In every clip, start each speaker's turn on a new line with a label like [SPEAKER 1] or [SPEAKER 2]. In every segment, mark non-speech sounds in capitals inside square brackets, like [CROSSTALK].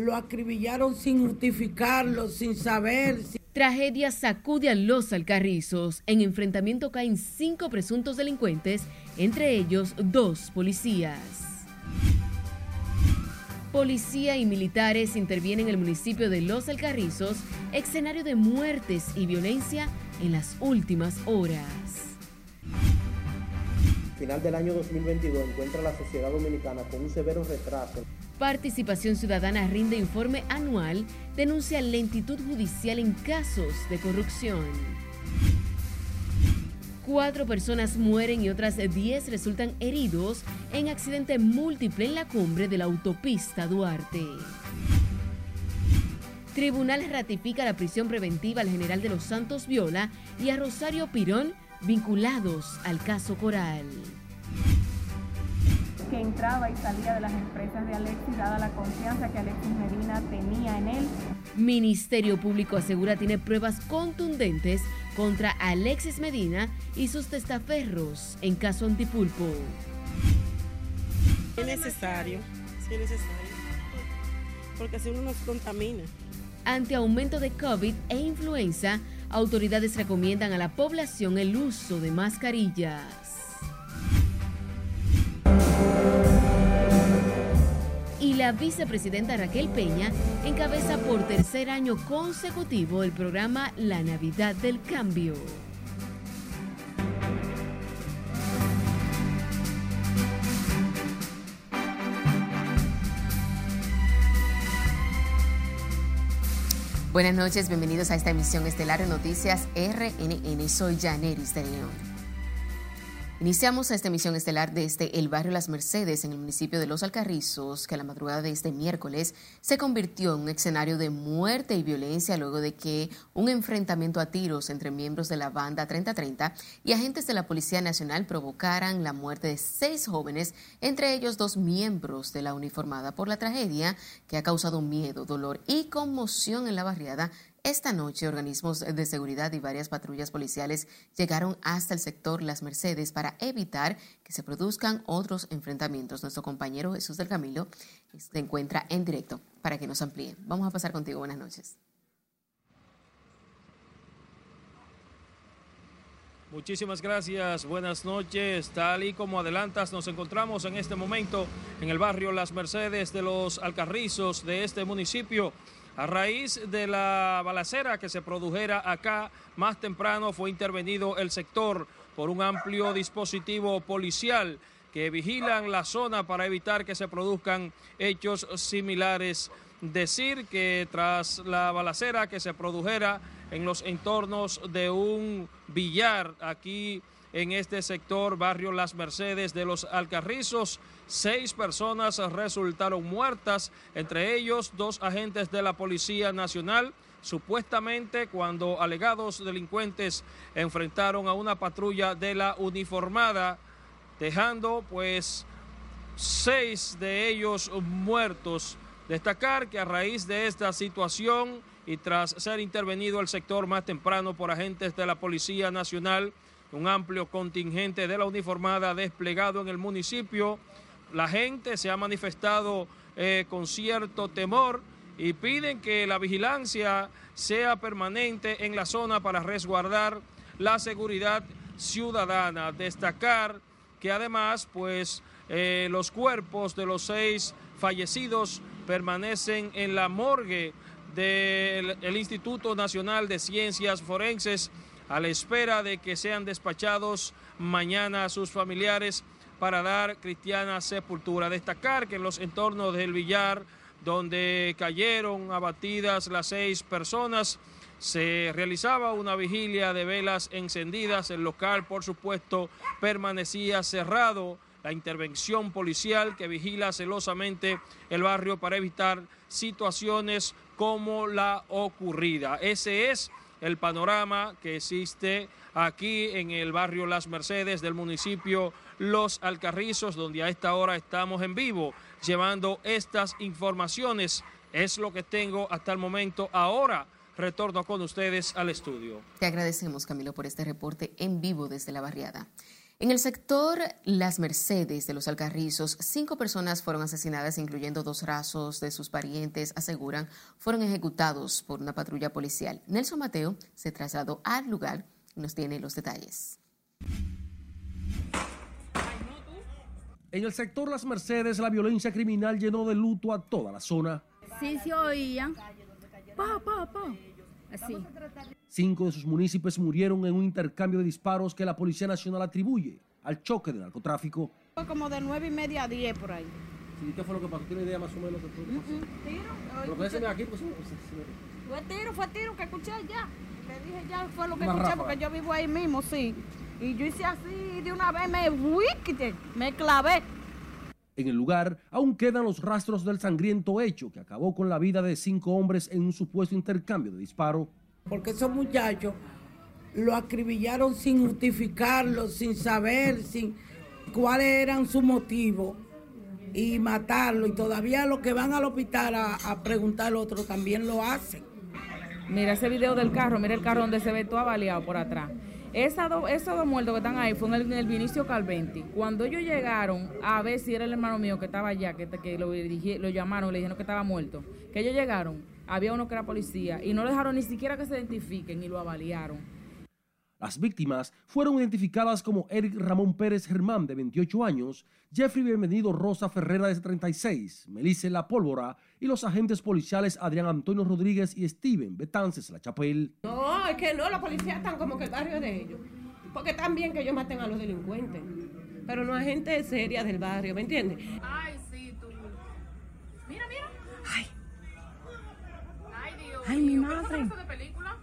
[SPEAKER 1] lo acribillaron sin justificarlo, sin saber.
[SPEAKER 2] Tragedia sacude a los alcarrizos. En enfrentamiento caen cinco presuntos delincuentes, entre ellos dos policías. Policía y militares intervienen en el municipio de Los Alcarrizos, escenario de muertes y violencia en las últimas horas.
[SPEAKER 3] Final del año 2022 encuentra la sociedad dominicana con un severo retraso.
[SPEAKER 2] Participación Ciudadana rinde informe anual, denuncia lentitud judicial en casos de corrupción. Cuatro personas mueren y otras diez resultan heridos en accidente múltiple en la cumbre de la autopista Duarte. Tribunal ratifica la prisión preventiva al general de los Santos Viola y a Rosario Pirón vinculados al caso Coral.
[SPEAKER 4] Que entraba y salía de las empresas de Alexis, dada la confianza que Alexis Medina tenía en él.
[SPEAKER 2] Ministerio Público asegura tiene pruebas contundentes contra Alexis Medina y sus testaferros en caso antipulpo.
[SPEAKER 5] Es necesario, sí es necesario, porque así uno nos contamina.
[SPEAKER 2] Ante aumento de COVID e influenza, autoridades recomiendan a la población el uso de mascarillas. Y la vicepresidenta Raquel Peña encabeza por tercer año consecutivo el programa La Navidad del Cambio. Buenas noches, bienvenidos a esta emisión estelar de Noticias RNN. Soy Janeris de. Iniciamos esta emisión estelar desde el barrio Las Mercedes, en el municipio de Los Alcarrizos, que a la madrugada de este miércoles se convirtió en un escenario de muerte y violencia luego de que un enfrentamiento a tiros entre miembros de la banda 3030 y agentes de la Policía Nacional provocaran la muerte de seis jóvenes, entre ellos dos miembros de la uniformada por la tragedia que ha causado miedo, dolor y conmoción en la barriada esta noche, organismos de seguridad y varias patrullas policiales llegaron hasta el sector Las Mercedes para evitar que se produzcan otros enfrentamientos. Nuestro compañero Jesús del Camilo se encuentra en directo para que nos amplíe. Vamos a pasar contigo. Buenas noches.
[SPEAKER 6] Muchísimas gracias, buenas noches. Tal y como adelantas, nos encontramos en este momento en el barrio Las Mercedes de los Alcarrizos de este municipio. A raíz de la balacera que se produjera acá, más temprano fue intervenido el sector por un amplio dispositivo policial que vigilan la zona para evitar que se produzcan hechos similares. Decir que tras la balacera que se produjera en los entornos de un billar aquí en este sector, barrio Las Mercedes de los Alcarrizos, Seis personas resultaron muertas, entre ellos dos agentes de la Policía Nacional, supuestamente cuando alegados delincuentes enfrentaron a una patrulla de la uniformada, dejando pues seis de ellos muertos. Destacar que a raíz de esta situación y tras ser intervenido el sector más temprano por agentes de la Policía Nacional, un amplio contingente de la uniformada desplegado en el municipio, la gente se ha manifestado eh, con cierto temor y piden que la vigilancia sea permanente en la zona para resguardar la seguridad ciudadana. Destacar que además, pues, eh, los cuerpos de los seis fallecidos permanecen en la morgue del Instituto Nacional de Ciencias Forenses a la espera de que sean despachados mañana a sus familiares para dar cristiana sepultura. Destacar que en los entornos del billar, donde cayeron abatidas las seis personas, se realizaba una vigilia de velas encendidas. El local, por supuesto, permanecía cerrado. La intervención policial que vigila celosamente el barrio para evitar situaciones como la ocurrida. Ese es el panorama que existe aquí en el barrio Las Mercedes del municipio Los Alcarrizos, donde a esta hora estamos en vivo llevando estas informaciones. Es lo que tengo hasta el momento. Ahora retorno con ustedes al estudio.
[SPEAKER 2] Te agradecemos, Camilo, por este reporte en vivo desde la barriada. En el sector Las Mercedes de los Alcarrizos, cinco personas fueron asesinadas, incluyendo dos rasos de sus parientes, aseguran, fueron ejecutados por una patrulla policial. Nelson Mateo se trasladó al lugar y nos tiene los detalles.
[SPEAKER 7] En el sector Las Mercedes, la violencia criminal llenó de luto a toda la zona.
[SPEAKER 8] Sí se oían. Pa, pa, pa. Así.
[SPEAKER 7] Cinco de sus municipios murieron en un intercambio de disparos que la Policía Nacional atribuye al choque de narcotráfico.
[SPEAKER 9] Fue como de nueve y media a diez por ahí.
[SPEAKER 7] ¿Qué fue lo que pasó? ¿Tiene idea más o menos de todo lo que pasó?
[SPEAKER 9] Tiro.
[SPEAKER 7] Pero déjeme aquí, pues,
[SPEAKER 9] Fue tiro, fue tiro que escuché ya. Le dije ya, fue lo que
[SPEAKER 7] Una
[SPEAKER 9] escuché
[SPEAKER 7] ráfaga.
[SPEAKER 9] porque yo vivo ahí mismo, sí. Y yo hice así y de una vez me me clavé.
[SPEAKER 7] En el lugar aún quedan los rastros del sangriento hecho que acabó con la vida de cinco hombres en un supuesto intercambio de disparo.
[SPEAKER 1] Porque esos muchachos lo acribillaron sin justificarlo, sin saber, sin cuáles eran sus motivos y matarlo. Y todavía los que van al hospital a, a preguntar al otro también lo hacen.
[SPEAKER 10] Mira ese video del carro, mira el carro donde se ve todo avaliado por atrás. Esa do- esos dos muertos que están ahí fue en el, el Vinicio Calventi. Cuando ellos llegaron a ver si era el hermano mío que estaba allá, que, que lo, dirigi- lo llamaron, le dijeron que estaba muerto, que ellos llegaron, había uno que era policía y no dejaron ni siquiera que se identifiquen y lo avaliaron.
[SPEAKER 7] Las víctimas fueron identificadas como Eric Ramón Pérez Germán, de 28 años, Jeffrey Bienvenido Rosa Ferrera, de 36, Melissa La Pólvora y los agentes policiales Adrián Antonio Rodríguez y Steven Betances La Chapelle.
[SPEAKER 11] No, es que no, los policías están como que el barrio de ellos. Porque están bien que ellos maten a los delincuentes. Pero no hay gente seria del barrio, ¿me entiendes?
[SPEAKER 8] Ay, sí, tú. Mira, mira. Ay. Ay, Dios.
[SPEAKER 9] Ay, mi
[SPEAKER 8] mío, ¿pero
[SPEAKER 9] madre.
[SPEAKER 8] eso no es de película?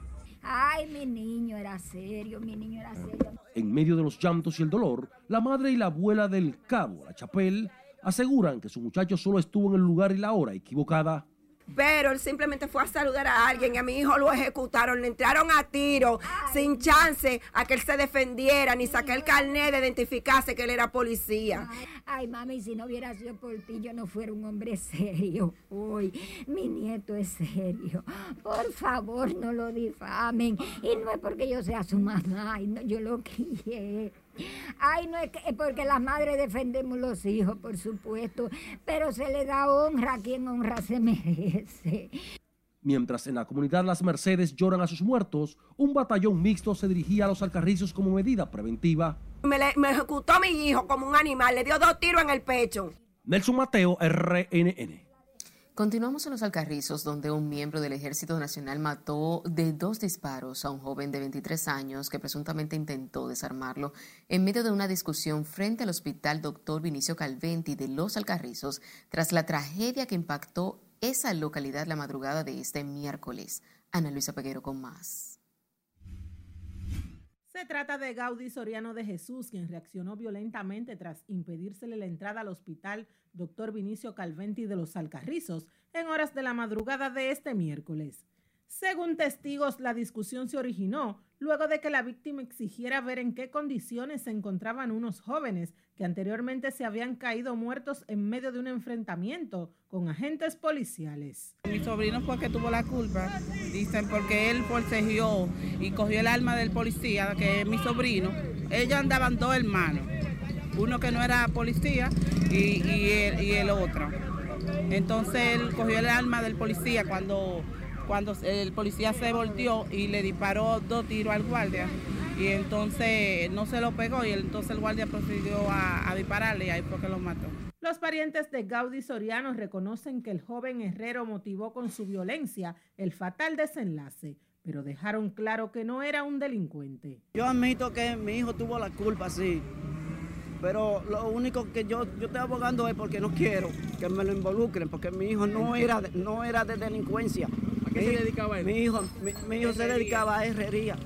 [SPEAKER 12] Ay, mi niño era serio, mi niño era serio.
[SPEAKER 7] En medio de los llantos y el dolor, la madre y la abuela del cabo La Chapelle aseguran que su muchacho solo estuvo en el lugar y la hora equivocada.
[SPEAKER 13] Pero él simplemente fue a saludar a alguien y a mi hijo lo ejecutaron, le entraron a tiro sin chance a que él se defendiera ni saque el carnet de identificarse que él era policía.
[SPEAKER 12] Ay, mami, si no hubiera sido por ti, yo no fuera un hombre serio. Uy, mi nieto es serio. Por favor, no lo difamen. Y no es porque yo sea su mamá, ay, no, yo lo crié. Ay, no es, que, es porque las madres defendemos los hijos, por supuesto, pero se le da honra a quien honra se [LAUGHS] merece.
[SPEAKER 7] Mientras en la comunidad Las Mercedes lloran a sus muertos, un batallón mixto se dirigía a los alcarrizos como medida preventiva.
[SPEAKER 13] Me, le- me ejecutó mi hijo como un animal, le dio dos tiros en el pecho.
[SPEAKER 7] Nelson Mateo, RNN.
[SPEAKER 2] Continuamos en los Alcarrizos, donde un miembro del Ejército Nacional mató de dos disparos a un joven de 23 años que presuntamente intentó desarmarlo en medio de una discusión frente al Hospital Dr. Vinicio Calventi de los Alcarrizos tras la tragedia que impactó esa localidad la madrugada de este miércoles. Ana Luisa Peguero con más.
[SPEAKER 14] Se trata de Gaudí Soriano de Jesús, quien reaccionó violentamente tras impedírsele la entrada al hospital Dr. Vinicio Calventi de los Alcarrizos en horas de la madrugada de este miércoles. Según testigos, la discusión se originó luego de que la víctima exigiera ver en qué condiciones se encontraban unos jóvenes que anteriormente se habían caído muertos en medio de un enfrentamiento con agentes policiales.
[SPEAKER 5] Mi sobrino fue que tuvo la culpa, dicen, porque él forcejeó y cogió el arma del policía, que es mi sobrino. Ellos andaban dos hermanos, uno que no era policía y, y el, y el otro. Entonces él cogió el arma del policía cuando, cuando el policía se volteó y le disparó dos tiros al guardia. Y entonces no se lo pegó y entonces el guardia procedió a, a dispararle y ahí fue que lo mató.
[SPEAKER 14] Los parientes de Gaudí Soriano reconocen que el joven herrero motivó con su violencia el fatal desenlace, pero dejaron claro que no era un delincuente.
[SPEAKER 15] Yo admito que mi hijo tuvo la culpa, sí. Pero lo único que yo, yo estoy abogando es porque no quiero que me lo involucren, porque mi hijo no era no era de delincuencia.
[SPEAKER 6] ¿A qué se dedicaba él?
[SPEAKER 15] Mi hijo, mi, mi hijo se dedicaba a herrería.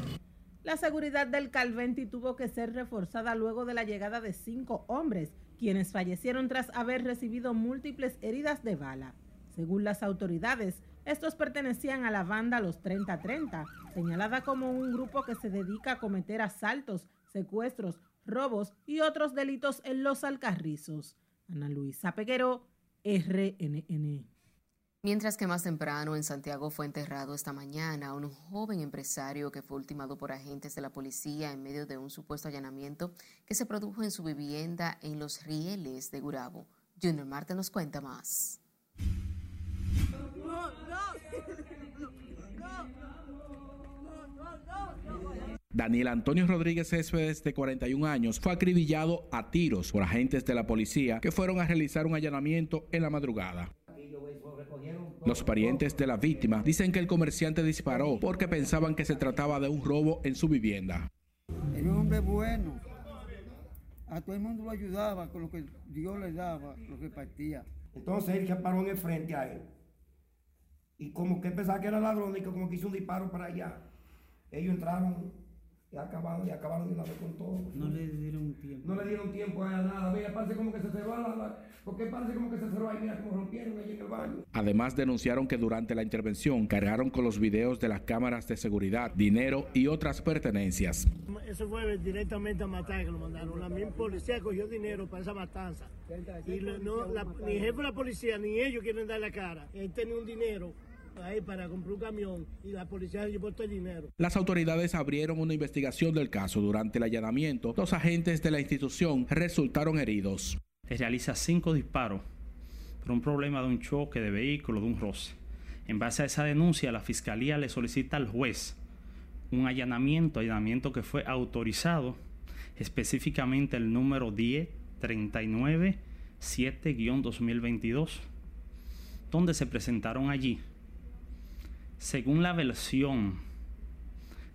[SPEAKER 14] La seguridad del Calventi tuvo que ser reforzada luego de la llegada de cinco hombres, quienes fallecieron tras haber recibido múltiples heridas de bala. Según las autoridades, estos pertenecían a la banda Los 3030, señalada como un grupo que se dedica a cometer asaltos, secuestros, robos y otros delitos en los Alcarrizos. Ana Luisa Peguero, RNN.
[SPEAKER 2] Mientras que más temprano en Santiago fue enterrado esta mañana un joven empresario que fue ultimado por agentes de la policía en medio de un supuesto allanamiento que se produjo en su vivienda en los rieles de Gurabo. Junior Marte nos cuenta más.
[SPEAKER 16] Daniel Antonio Rodríguez Céspedes, de 41 años, fue acribillado a tiros por agentes de la policía que fueron a realizar un allanamiento en la madrugada. Los parientes de la víctima dicen que el comerciante disparó porque pensaban que se trataba de un robo en su vivienda.
[SPEAKER 17] Era un hombre bueno. A todo el mundo lo ayudaba con lo que Dios le daba, lo que partía.
[SPEAKER 18] Entonces él se paró en el frente a él. Y como que pensaba que era ladrón y que como que hizo un disparo para allá. Ellos entraron y acabaron, y acabaron de una vez con todo.
[SPEAKER 17] No le dieron tiempo.
[SPEAKER 18] No le dieron tiempo a nada. Mira, parece como que se cerró la, la, porque parece como que se cerró ahí, mira como rompieron allí en el baño.
[SPEAKER 16] Además denunciaron que durante la intervención cargaron con los videos de las cámaras de seguridad, dinero y otras pertenencias.
[SPEAKER 19] Eso fue directamente a matar que lo mandaron. La misma policía cogió dinero para esa matanza. Y no, la, ni jefe de la policía ni ellos quieren dar la cara. Él tenía un dinero ahí para comprar un camión y la policía llevó todo el dinero.
[SPEAKER 16] Las autoridades abrieron una investigación del caso. Durante el allanamiento, los agentes de la institución resultaron heridos.
[SPEAKER 20] Se realiza cinco disparos por un problema de un choque de vehículo, de un roce. En base a esa denuncia, la fiscalía le solicita al juez un allanamiento, allanamiento que fue autorizado, específicamente el número 1039 7-2022, donde se presentaron allí según la versión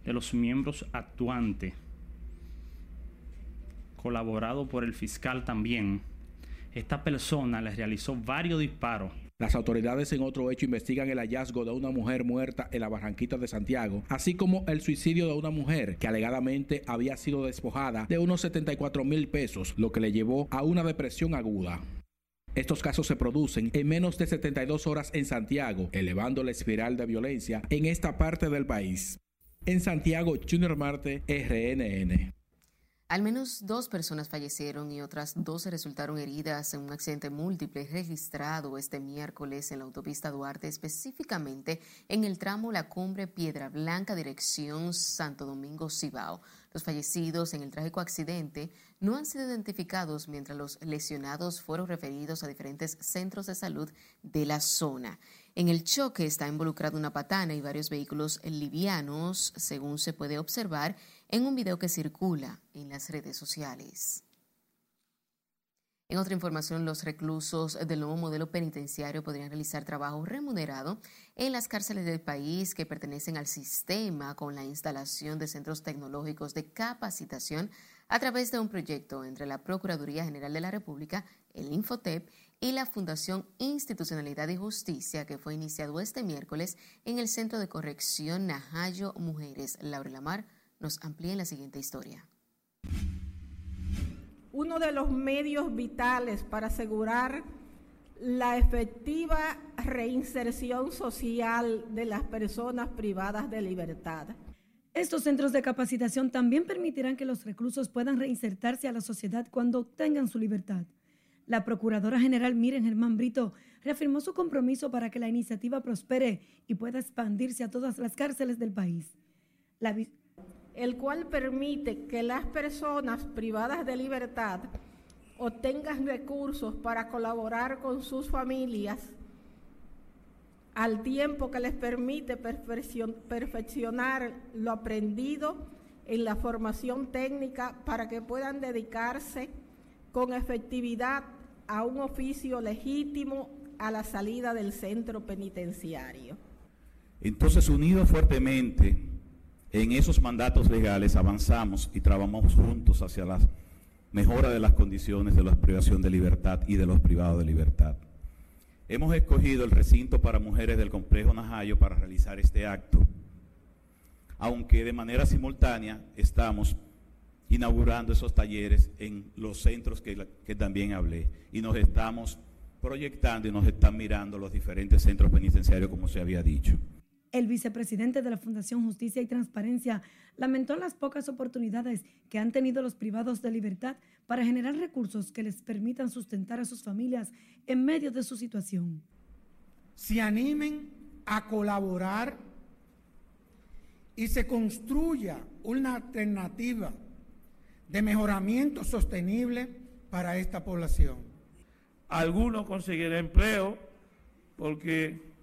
[SPEAKER 20] de los miembros actuantes, colaborado por el fiscal también, esta persona le realizó varios disparos.
[SPEAKER 16] Las autoridades en otro hecho investigan el hallazgo de una mujer muerta en la Barranquita de Santiago, así como el suicidio de una mujer que alegadamente había sido despojada de unos 74 mil pesos, lo que le llevó a una depresión aguda. Estos casos se producen en menos de 72 horas en Santiago, elevando la espiral de violencia en esta parte del país. En Santiago, Junior Marte, RNN.
[SPEAKER 2] Al menos dos personas fallecieron y otras 12 resultaron heridas en un accidente múltiple registrado este miércoles en la autopista Duarte, específicamente en el tramo La Cumbre Piedra Blanca, dirección Santo Domingo Cibao. Los fallecidos en el trágico accidente no han sido identificados mientras los lesionados fueron referidos a diferentes centros de salud de la zona. En el choque está involucrado una patana y varios vehículos livianos, según se puede observar en un video que circula en las redes sociales. En otra información, los reclusos del nuevo modelo penitenciario podrían realizar trabajo remunerado en las cárceles del país que pertenecen al sistema con la instalación de centros tecnológicos de capacitación a través de un proyecto entre la Procuraduría General de la República, el Infotep y la Fundación Institucionalidad y Justicia que fue iniciado este miércoles en el Centro de Corrección Najayo Mujeres. Laura Lamar nos amplía en la siguiente historia
[SPEAKER 21] uno de los medios vitales para asegurar la efectiva reinserción social de las personas privadas de libertad.
[SPEAKER 22] Estos centros de capacitación también permitirán que los reclusos puedan reinsertarse a la sociedad cuando obtengan su libertad. La Procuradora General Miren Germán Brito reafirmó su compromiso para que la iniciativa prospere y pueda expandirse a todas las cárceles del país. La,
[SPEAKER 21] el cual permite que las personas privadas de libertad obtengan recursos para colaborar con sus familias al tiempo que les permite perfeccionar lo aprendido en la formación técnica para que puedan dedicarse con efectividad a un oficio legítimo a la salida del centro penitenciario.
[SPEAKER 23] Entonces, unidos fuertemente en esos mandatos legales avanzamos y trabajamos juntos hacia la mejora de las condiciones de la privación de libertad y de los privados de libertad. Hemos escogido el recinto para mujeres del complejo Najayo para realizar este acto, aunque de manera simultánea estamos inaugurando esos talleres en los centros que, que también hablé y nos estamos proyectando y nos están mirando los diferentes centros penitenciarios como se había dicho.
[SPEAKER 22] El vicepresidente de la Fundación Justicia y Transparencia lamentó las pocas oportunidades que han tenido los privados de libertad para generar recursos que les permitan sustentar a sus familias en medio de su situación.
[SPEAKER 17] se animen a colaborar y se construya una alternativa de mejoramiento sostenible para esta población.
[SPEAKER 24] Algunos conseguirán empleo porque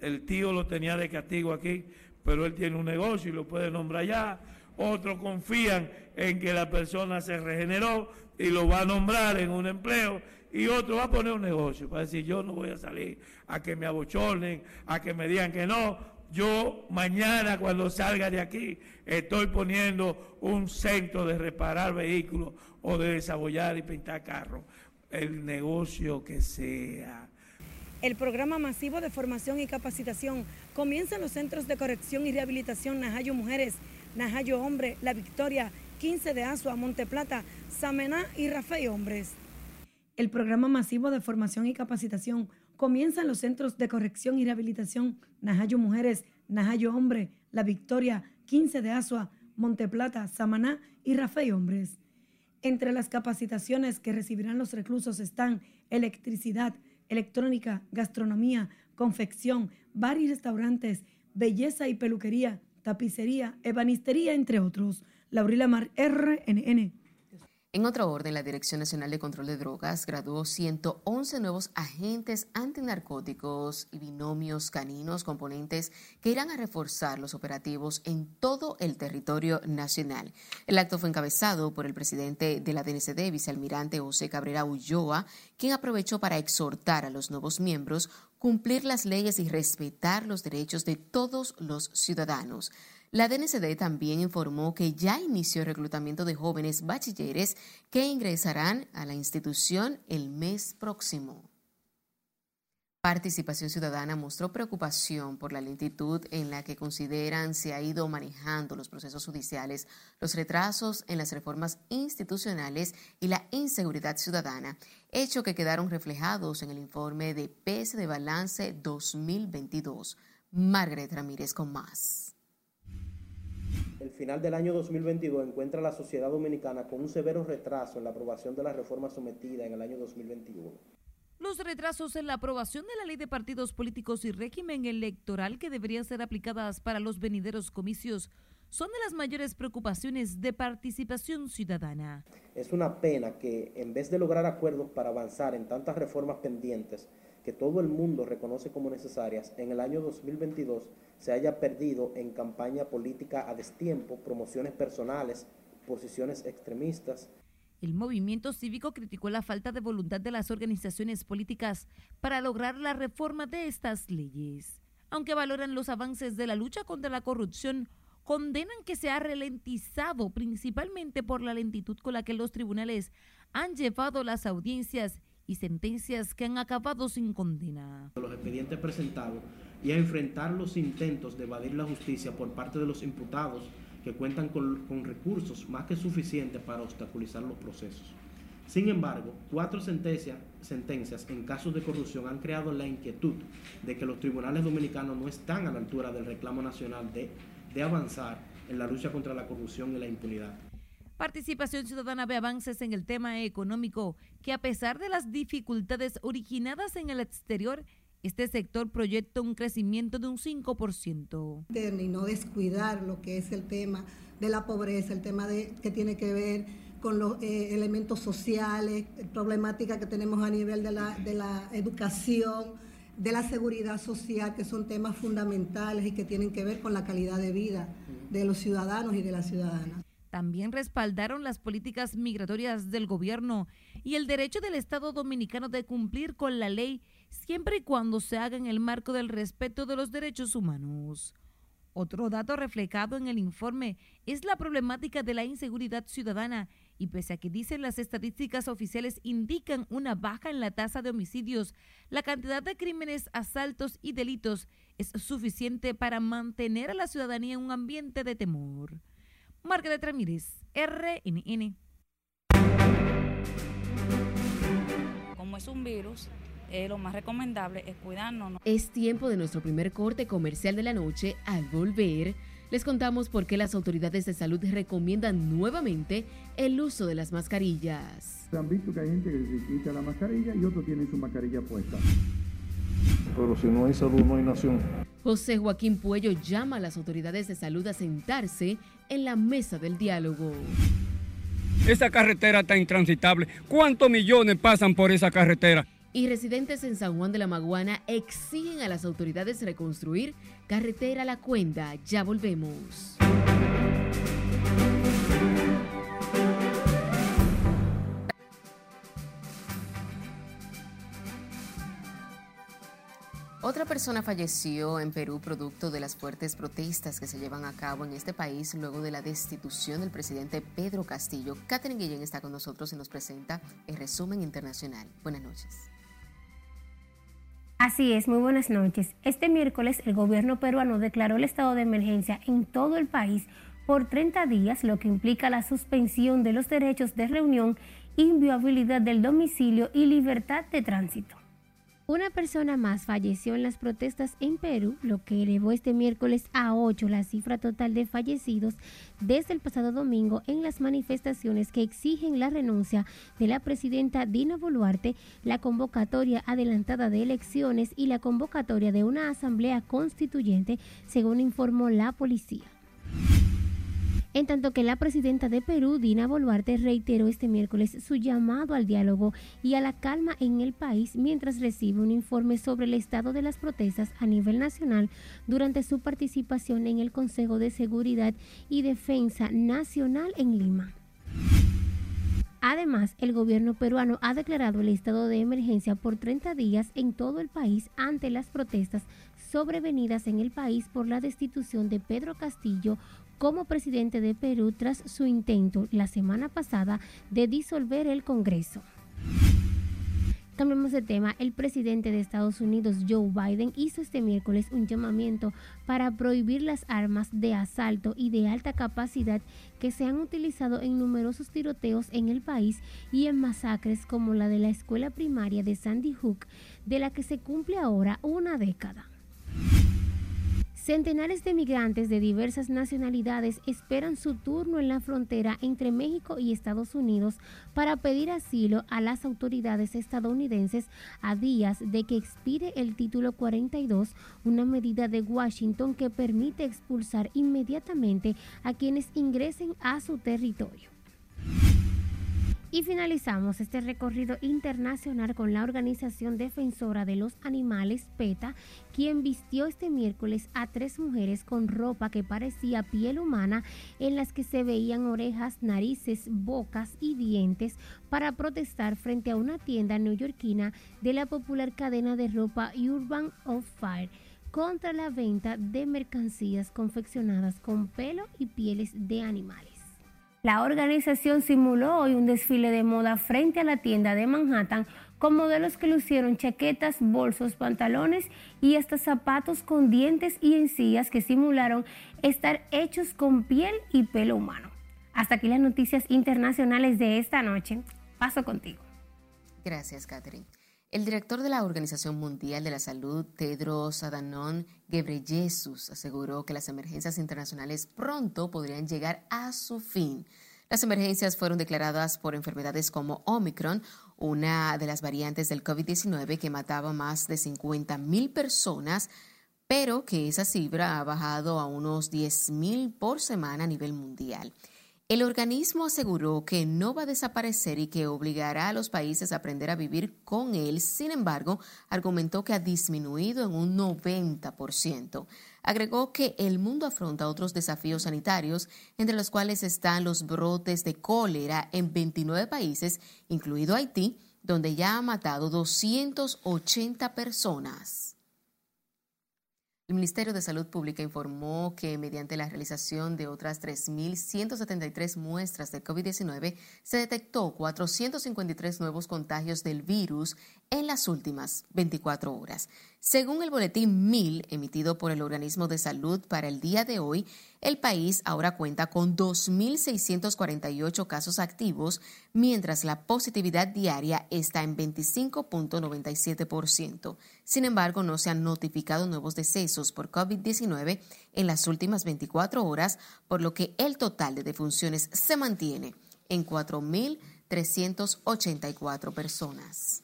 [SPEAKER 24] el tío lo tenía de castigo aquí, pero él tiene un negocio y lo puede nombrar ya. Otros confían en que la persona se regeneró y lo va a nombrar en un empleo y otro va a poner un negocio para decir yo no voy a salir a que me abochornen, a que me digan que no. Yo mañana cuando salga de aquí estoy poniendo un centro de reparar vehículos o de desabollar y pintar carros. El negocio que sea.
[SPEAKER 22] El programa masivo de formación y capacitación comienza en los centros de corrección y rehabilitación Najayo Mujeres, Najayo Hombre, La Victoria, 15 de Azua, Monteplata, Samená y Rafael Hombres. El programa masivo de formación y capacitación comienza en los centros de corrección y rehabilitación Najayo Mujeres, Najayo Hombre, La Victoria, 15 de Azua, Monteplata, Samaná y Rafael Hombres. Entre las capacitaciones que recibirán los reclusos están electricidad, electrónica, gastronomía, confección, bar y restaurantes, belleza y peluquería, tapicería, ebanistería, entre otros. Laurila Mar, RNN.
[SPEAKER 2] En otro orden, la Dirección Nacional de Control de Drogas graduó 111 nuevos agentes antinarcóticos y binomios caninos componentes que irán a reforzar los operativos en todo el territorio nacional. El acto fue encabezado por el presidente de la DNCD, vicealmirante José Cabrera Ulloa, quien aprovechó para exhortar a los nuevos miembros cumplir las leyes y respetar los derechos de todos los ciudadanos. La DNCD también informó que ya inició el reclutamiento de jóvenes bachilleres que ingresarán a la institución el mes próximo. Participación Ciudadana mostró preocupación por la lentitud en la que consideran se ha ido manejando los procesos judiciales, los retrasos en las reformas institucionales y la inseguridad ciudadana, hecho que quedaron reflejados en el informe de PS de Balance 2022. Margaret Ramírez con más.
[SPEAKER 25] El final del año 2022 encuentra a la sociedad dominicana con un severo retraso en la aprobación de la reforma sometida en el año 2021.
[SPEAKER 26] Los retrasos en la aprobación de la ley de partidos políticos y régimen electoral que deberían ser aplicadas para los venideros comicios son de las mayores preocupaciones de participación ciudadana.
[SPEAKER 25] Es una pena que en vez de lograr acuerdos para avanzar en tantas reformas pendientes que todo el mundo reconoce como necesarias, en el año 2022 se haya perdido en campaña política a destiempo, promociones personales, posiciones extremistas,
[SPEAKER 26] el movimiento cívico criticó la falta de voluntad de las organizaciones políticas para lograr la reforma de estas leyes. Aunque valoran los avances de la lucha contra la corrupción, condenan que se ha ralentizado principalmente por la lentitud con la que los tribunales han llevado las audiencias y sentencias que han acabado sin condena.
[SPEAKER 25] Los expedientes presentados y a enfrentar los intentos de evadir la justicia por parte de los imputados que cuentan con, recursos más que suficientes para obstaculizar los procesos. Sin embargo, cuatro sentencias, sentencias en casos de corrupción han creado la inquietud de que los tribunales dominicanos no están a la altura del reclamo nacional de, de avanzar en la lucha contra la corrupción y la impunidad.
[SPEAKER 26] Participación Ciudadana ve avances en el tema económico, que a pesar de las dificultades originadas en el exterior, este sector proyecta un crecimiento de un 5%.
[SPEAKER 27] Y no descuidar lo que es el tema de la pobreza, el tema de, que tiene que ver con los eh, elementos sociales, problemática que tenemos a nivel de la, de la educación, de la seguridad social, que son temas fundamentales y que tienen que ver con la calidad de vida de los ciudadanos y de las ciudadanas.
[SPEAKER 26] También respaldaron las políticas migratorias del gobierno y el derecho del Estado dominicano de cumplir con la ley siempre y cuando se haga en el marco del respeto de los derechos humanos. Otro dato reflejado en el informe es la problemática de la inseguridad ciudadana y pese a que dicen las estadísticas oficiales indican una baja en la tasa de homicidios, la cantidad de crímenes, asaltos y delitos es suficiente para mantener a la ciudadanía en un ambiente de temor. Margaret Ramírez, RNN.
[SPEAKER 28] Como es un virus, eh, lo más recomendable es cuidarnos.
[SPEAKER 2] Es tiempo de nuestro primer corte comercial de la noche. Al volver, les contamos por qué las autoridades de salud recomiendan nuevamente el uso de las mascarillas.
[SPEAKER 29] Han visto que hay gente que se quita la mascarilla y otros tienen su mascarilla puesta.
[SPEAKER 30] pero si no hay salud no hay nación.
[SPEAKER 2] José Joaquín Puello llama a las autoridades de salud a sentarse en la mesa del diálogo.
[SPEAKER 31] Esa carretera está intransitable. ¿Cuántos millones pasan por esa carretera?
[SPEAKER 2] Y residentes en San Juan de la Maguana exigen a las autoridades reconstruir carretera La Cuenda. Ya volvemos. Otra persona falleció en Perú producto de las fuertes protestas que se llevan a cabo en este país luego de la destitución del presidente Pedro Castillo. Catherine Guillén está con nosotros y nos presenta el resumen internacional. Buenas noches.
[SPEAKER 32] Así es, muy buenas noches. Este miércoles el gobierno peruano declaró el estado de emergencia en todo el país por 30 días, lo que implica la suspensión de los derechos de reunión, inviolabilidad del domicilio y libertad de tránsito. Una persona más falleció en las protestas en Perú, lo que elevó este miércoles a 8 la cifra total de fallecidos desde el pasado domingo en las manifestaciones que exigen la renuncia de la presidenta Dina Boluarte, la convocatoria adelantada de elecciones y la convocatoria de una asamblea constituyente, según informó la policía en tanto que la presidenta de Perú, Dina Boluarte, reiteró este miércoles su llamado al diálogo y a la calma en el país mientras recibe un informe sobre el estado de las protestas a nivel nacional durante su participación en el Consejo de Seguridad y Defensa Nacional en Lima. Además, el gobierno peruano ha declarado el estado de emergencia por 30 días en todo el país ante las protestas sobrevenidas en el país por la destitución de Pedro Castillo como presidente de Perú tras su intento la semana pasada de disolver el Congreso. Cambiamos de tema. El presidente de Estados Unidos, Joe Biden, hizo este miércoles un llamamiento para prohibir las armas de asalto y de alta capacidad que se han utilizado en numerosos tiroteos en el país y en masacres como la de la escuela primaria de Sandy Hook, de la que se cumple ahora una década. Centenares de migrantes de diversas nacionalidades esperan su turno en la frontera entre México y Estados Unidos para pedir asilo a las autoridades estadounidenses a días de que expire el título 42, una medida de Washington que permite expulsar inmediatamente a quienes ingresen a su territorio. Y finalizamos este recorrido internacional con la organización defensora de los animales PETA, quien vistió este miércoles a tres mujeres con ropa que parecía piel humana en las que se veían orejas, narices, bocas y dientes para protestar frente a una tienda neoyorquina de la popular cadena de ropa Urban of Fire contra la venta de mercancías confeccionadas con pelo y pieles de animales. La organización simuló hoy un desfile de moda frente a la tienda de Manhattan con modelos que lucieron chaquetas, bolsos, pantalones y hasta zapatos con dientes y encías que simularon estar hechos con piel y pelo humano. Hasta aquí las noticias internacionales de esta noche. Paso contigo.
[SPEAKER 2] Gracias, Catherine. El director de la Organización Mundial de la Salud, Tedros Adhanom Ghebreyesus, aseguró que las emergencias internacionales pronto podrían llegar a su fin. Las emergencias fueron declaradas por enfermedades como Omicron, una de las variantes del COVID-19 que mataba más de 50 mil personas, pero que esa cifra ha bajado a unos 10 mil por semana a nivel mundial. El organismo aseguró que no va a desaparecer y que obligará a los países a aprender a vivir con él. Sin embargo, argumentó que ha disminuido en un 90%. Agregó que el mundo afronta otros desafíos sanitarios, entre los cuales están los brotes de cólera en 29 países, incluido Haití, donde ya ha matado 280 personas. El Ministerio de Salud Pública informó que mediante la realización de otras 3.173 muestras de COVID-19 se detectó 453 nuevos contagios del virus en las últimas 24 horas. Según el boletín 1000 emitido por el organismo de salud para el día de hoy, el país ahora cuenta con 2.648 casos activos, mientras la positividad diaria está en 25.97%. Sin embargo, no se han notificado nuevos decesos por COVID-19 en las últimas 24 horas, por lo que el total de defunciones se mantiene en 4.384 personas.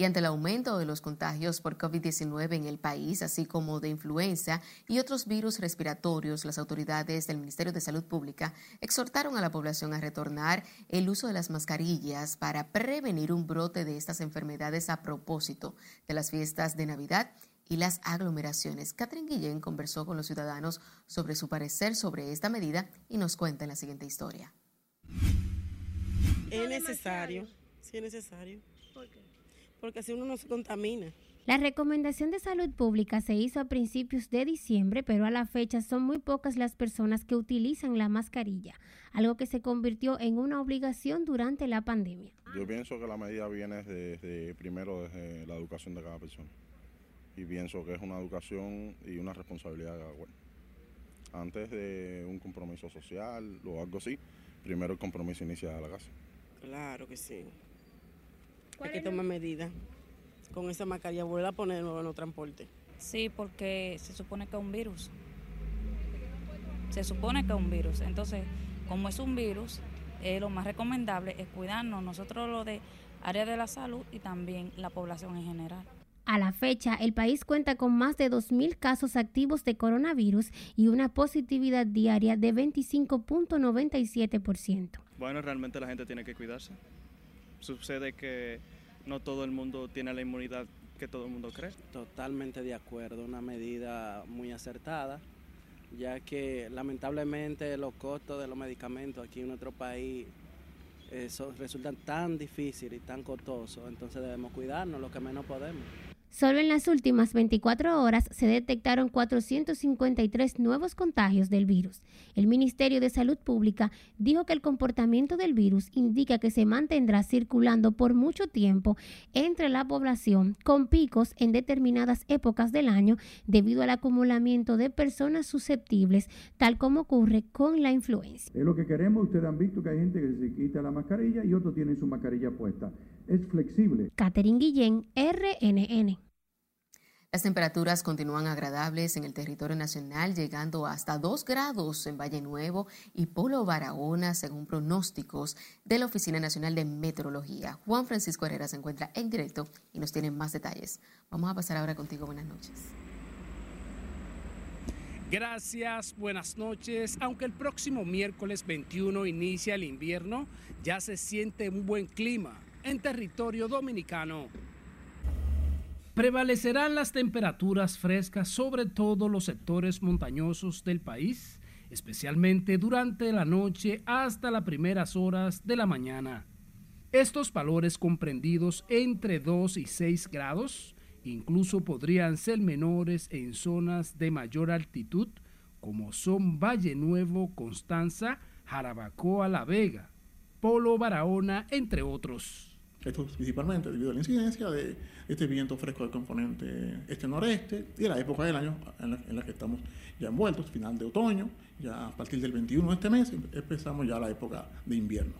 [SPEAKER 2] Y ante el aumento de los contagios por COVID-19 en el país, así como de influenza y otros virus respiratorios, las autoridades del Ministerio de Salud Pública exhortaron a la población a retornar el uso de las mascarillas para prevenir un brote de estas enfermedades a propósito de las fiestas de Navidad y las aglomeraciones. Catherine Guillén conversó con los ciudadanos sobre su parecer sobre esta medida y nos cuenta en la siguiente historia.
[SPEAKER 33] Es necesario, sí es necesario. ¿Por qué? Porque así uno no se contamina.
[SPEAKER 32] La recomendación de salud pública se hizo a principios de diciembre, pero a la fecha son muy pocas las personas que utilizan la mascarilla, algo que se convirtió en una obligación durante la pandemia.
[SPEAKER 30] Yo pienso que la medida viene desde, primero desde la educación de cada persona. Y pienso que es una educación y una responsabilidad de cada cual. Antes de un compromiso social o algo así, primero el compromiso inicia de la casa.
[SPEAKER 33] Claro que sí. Hay que tomar medidas. Con esa mascarilla, volver a poner en los transportes.
[SPEAKER 28] Sí, porque se supone que es un virus. Se supone que es un virus. Entonces, como es un virus, eh, lo más recomendable es cuidarnos nosotros lo de área de la salud y también la población en general.
[SPEAKER 32] A la fecha, el país cuenta con más de 2.000 casos activos de coronavirus y una positividad diaria de 25.97%.
[SPEAKER 34] Bueno, realmente la gente tiene que cuidarse. Sucede que no todo el mundo tiene la inmunidad que todo el mundo cree.
[SPEAKER 35] Totalmente de acuerdo, una medida muy acertada, ya que lamentablemente los costos de los medicamentos aquí en nuestro país resultan tan difíciles y tan costosos, entonces debemos cuidarnos lo que menos podemos.
[SPEAKER 32] Solo en las últimas 24 horas se detectaron 453 nuevos contagios del virus. El Ministerio de Salud Pública dijo que el comportamiento del virus indica que se mantendrá circulando por mucho tiempo entre la población, con picos en determinadas épocas del año debido al acumulamiento de personas susceptibles, tal como ocurre con la influenza.
[SPEAKER 36] Es lo que queremos, ustedes han visto que hay gente que se quita la mascarilla y otros tienen su mascarilla puesta es flexible.
[SPEAKER 32] Catherine Guillén, RNN.
[SPEAKER 2] Las temperaturas continúan agradables en el territorio nacional, llegando hasta 2 grados en Valle Nuevo y Polo Barahona, según pronósticos de la Oficina Nacional de Meteorología. Juan Francisco Herrera se encuentra en directo y nos tiene más detalles. Vamos a pasar ahora contigo. Buenas noches.
[SPEAKER 37] Gracias, buenas noches. Aunque el próximo miércoles 21 inicia el invierno, ya se siente un buen clima en territorio dominicano. Prevalecerán las temperaturas frescas sobre todos los sectores montañosos del país, especialmente durante la noche hasta las primeras horas de la mañana. Estos valores comprendidos entre 2 y 6 grados incluso podrían ser menores en zonas de mayor altitud como son Valle Nuevo, Constanza, Jarabacoa, La Vega, Polo, Barahona, entre otros.
[SPEAKER 29] Esto principalmente debido a la incidencia de este viento fresco del componente este-noreste y la época del año en la, que estamos ya envueltos, final de otoño, ya a partir del 21 de este mes empezamos ya la época de invierno.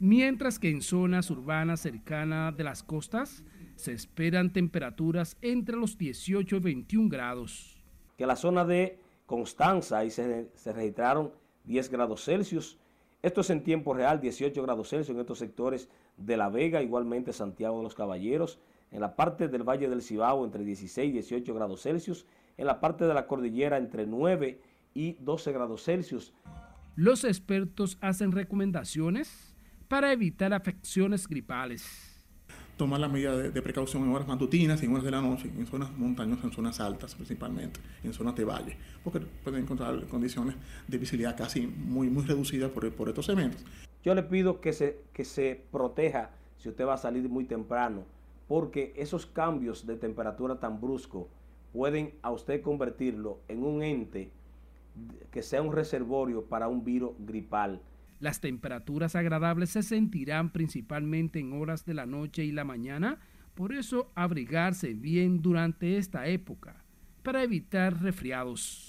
[SPEAKER 37] Mientras que en zonas urbanas cercanas de las costas se esperan temperaturas entre los 18 y 21 grados.
[SPEAKER 38] Que la zona de Constanza ahí se, se registraron 10 grados Celsius, esto es en tiempo real, 18 grados Celsius en estos sectores de La Vega, igualmente Santiago de los Caballeros, en la parte del Valle del Cibao entre 16 y 18 grados Celsius, en la parte de la cordillera entre 9 y 12 grados Celsius.
[SPEAKER 37] Los expertos hacen recomendaciones para evitar afecciones gripales
[SPEAKER 29] tomar la medida de, precaución en horas matutinas y en horas de la noche, en zonas montañosas, en zonas altas principalmente, en zonas de valle, porque pueden encontrar condiciones de visibilidad casi muy, muy reducidas por, por estos eventos.
[SPEAKER 38] Yo le pido que se, que se proteja si usted va a salir muy temprano, porque esos cambios de temperatura tan bruscos pueden a usted convertirlo en un ente que sea un reservorio para un virus gripal.
[SPEAKER 37] Las temperaturas agradables se sentirán principalmente en horas de la noche y la mañana, por eso abrigarse bien durante esta época para evitar resfriados.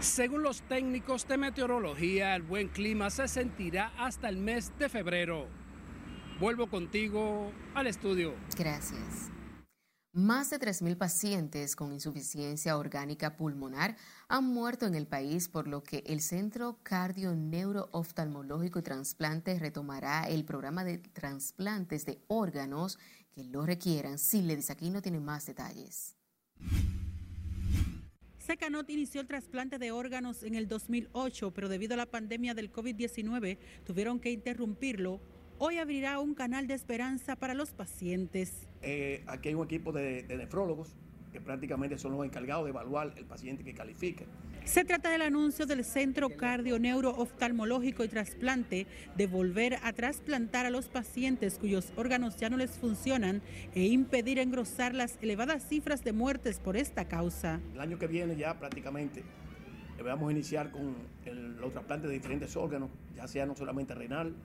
[SPEAKER 37] Según los técnicos de meteorología, el buen clima se sentirá hasta el mes de febrero. Vuelvo contigo al estudio.
[SPEAKER 2] Gracias. Más de 3.000 pacientes con insuficiencia orgánica pulmonar han muerto en el país, por lo que el Centro Cardio Neurooftalmológico y Trasplante retomará el programa de trasplantes de órganos que lo requieran. Siledis aquí no tiene más detalles.
[SPEAKER 39] Secanot inició el trasplante de órganos en el 2008, pero debido a la pandemia del COVID-19 tuvieron que interrumpirlo hoy abrirá un canal de esperanza para los pacientes.
[SPEAKER 40] Eh, aquí hay un equipo de, nefrólogos que prácticamente son los encargados de evaluar el paciente que califique.
[SPEAKER 39] Se trata del anuncio del Centro Cardio Neuro Oftalmológico y Trasplante de volver a trasplantar a los pacientes cuyos órganos ya no les funcionan e impedir engrosar las elevadas cifras de muertes por esta causa.
[SPEAKER 40] El año que viene ya prácticamente vamos a iniciar con los trasplantes de diferentes órganos, ya sea no solamente renal,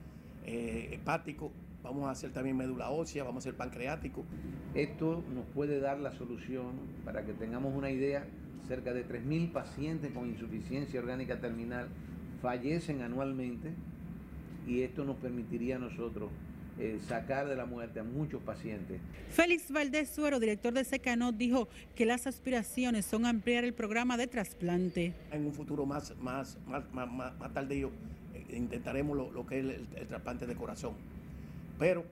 [SPEAKER 40] eh, hepático, vamos a hacer también médula ósea, vamos a hacer pancreático.
[SPEAKER 41] Esto nos puede dar la solución para que tengamos una idea, cerca de 3.000 pacientes con insuficiencia orgánica terminal fallecen anualmente y esto nos permitiría a nosotros eh, sacar de la muerte a muchos pacientes.
[SPEAKER 39] Félix Valdés Suero, director de Secanot, dijo que las aspiraciones son ampliar el programa de trasplante.
[SPEAKER 40] En un futuro más, más, más, más, más tardío intentaremos lo, que es el, trasplante de corazón. Pero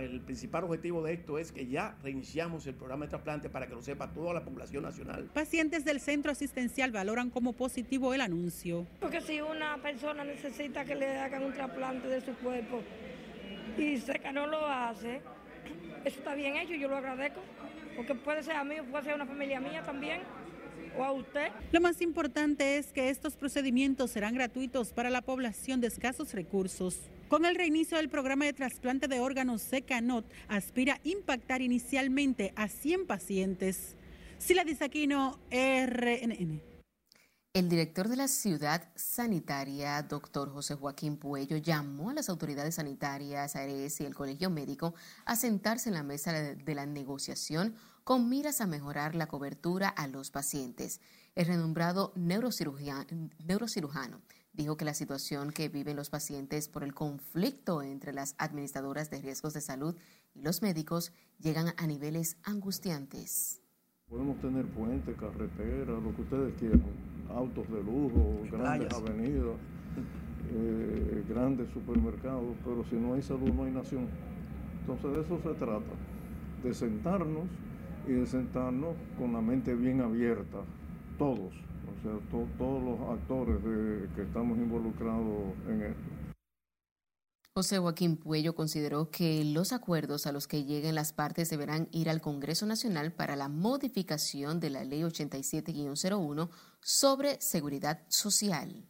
[SPEAKER 40] el principal objetivo de esto es que ya reiniciamos el programa de trasplante para que lo sepa toda la población nacional.
[SPEAKER 39] Pacientes del centro asistencial valoran como positivo el anuncio.
[SPEAKER 42] Porque si una persona necesita que le hagan un trasplante de su cuerpo y sé que no lo hace, eso está bien hecho, yo lo agradezco, porque puede ser a mí, puede ser una familia mía también a usted.
[SPEAKER 39] Lo más importante es que estos procedimientos serán gratuitos para la población de escasos recursos. Con el reinicio del programa de trasplante de órganos Secanot, aspira a impactar inicialmente a 100 pacientes. Sila Disaquino, RNN.
[SPEAKER 2] El director de la ciudad sanitaria, doctor José Joaquín Puello, llamó a las autoridades sanitarias, ARS y el Colegio Médico a sentarse en la mesa de la negociación con miras a mejorar la cobertura a los pacientes. El renombrado neurocirujano, dijo que la situación que viven los pacientes por el conflicto entre las administradoras de riesgos de salud y los médicos llegan a niveles angustiantes.
[SPEAKER 43] Podemos tener puentes, carreteras, lo que ustedes quieran, autos de lujo, grandes avenidas, eh, grandes supermercados, pero si no hay salud no hay nación. Entonces de eso se trata, de sentarnos y de sentarnos con la mente bien abierta, todos, o sea, todos los actores que estamos involucrados en esto.
[SPEAKER 2] José Joaquín Puello consideró que los acuerdos a los que lleguen las partes deberán ir al Congreso Nacional para la modificación de la Ley 87-01 sobre seguridad social.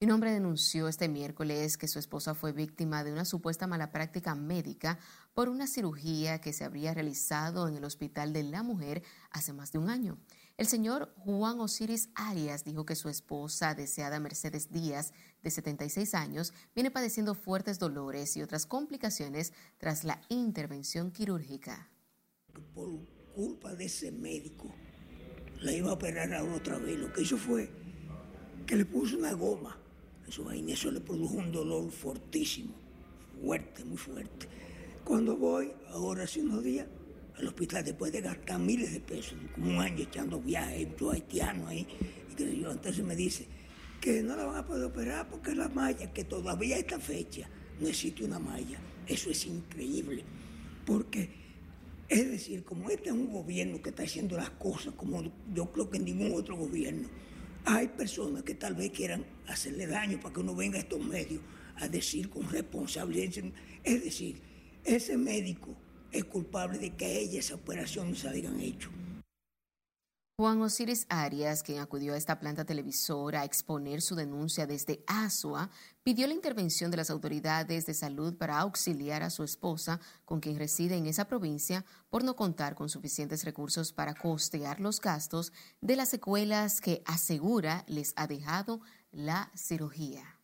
[SPEAKER 2] Un hombre denunció este miércoles que su esposa fue víctima de una supuesta mala práctica médica por una cirugía que se habría realizado en el Hospital de la Mujer hace más de un año. El señor Juan Osiris Arias dijo que su esposa, deseada Mercedes Díaz, de 76 años, viene padeciendo fuertes dolores y otras complicaciones tras la intervención quirúrgica.
[SPEAKER 44] Por culpa de ese médico, la iba a operar ahora otra vez. Lo que hizo fue que le puso una goma vaina. Eso le produjo un dolor fortísimo, fuerte, muy fuerte. Cuando voy, ahora hace unos días, al hospital después de gastar miles de pesos, como un año echando viajes, yo haitiano ahí, y que yo, entonces me dice que no la van a poder operar porque la malla, que todavía a esta fecha no existe una malla. Eso es increíble, porque es decir, como este es un gobierno que está haciendo las cosas como yo creo que ningún otro gobierno, hay personas que tal vez quieran hacerle daño para que uno venga a estos medios a decir con responsabilidad. Es decir, ese médico es culpable de que ella esa operación no se hayan hecho.
[SPEAKER 2] Juan Osiris Arias, quien acudió a esta planta televisora a exponer su denuncia desde Asua, pidió la intervención de las autoridades de salud para auxiliar a su esposa, con quien reside en esa provincia, por no contar con suficientes recursos para costear los gastos de las secuelas que asegura les ha dejado la cirugía.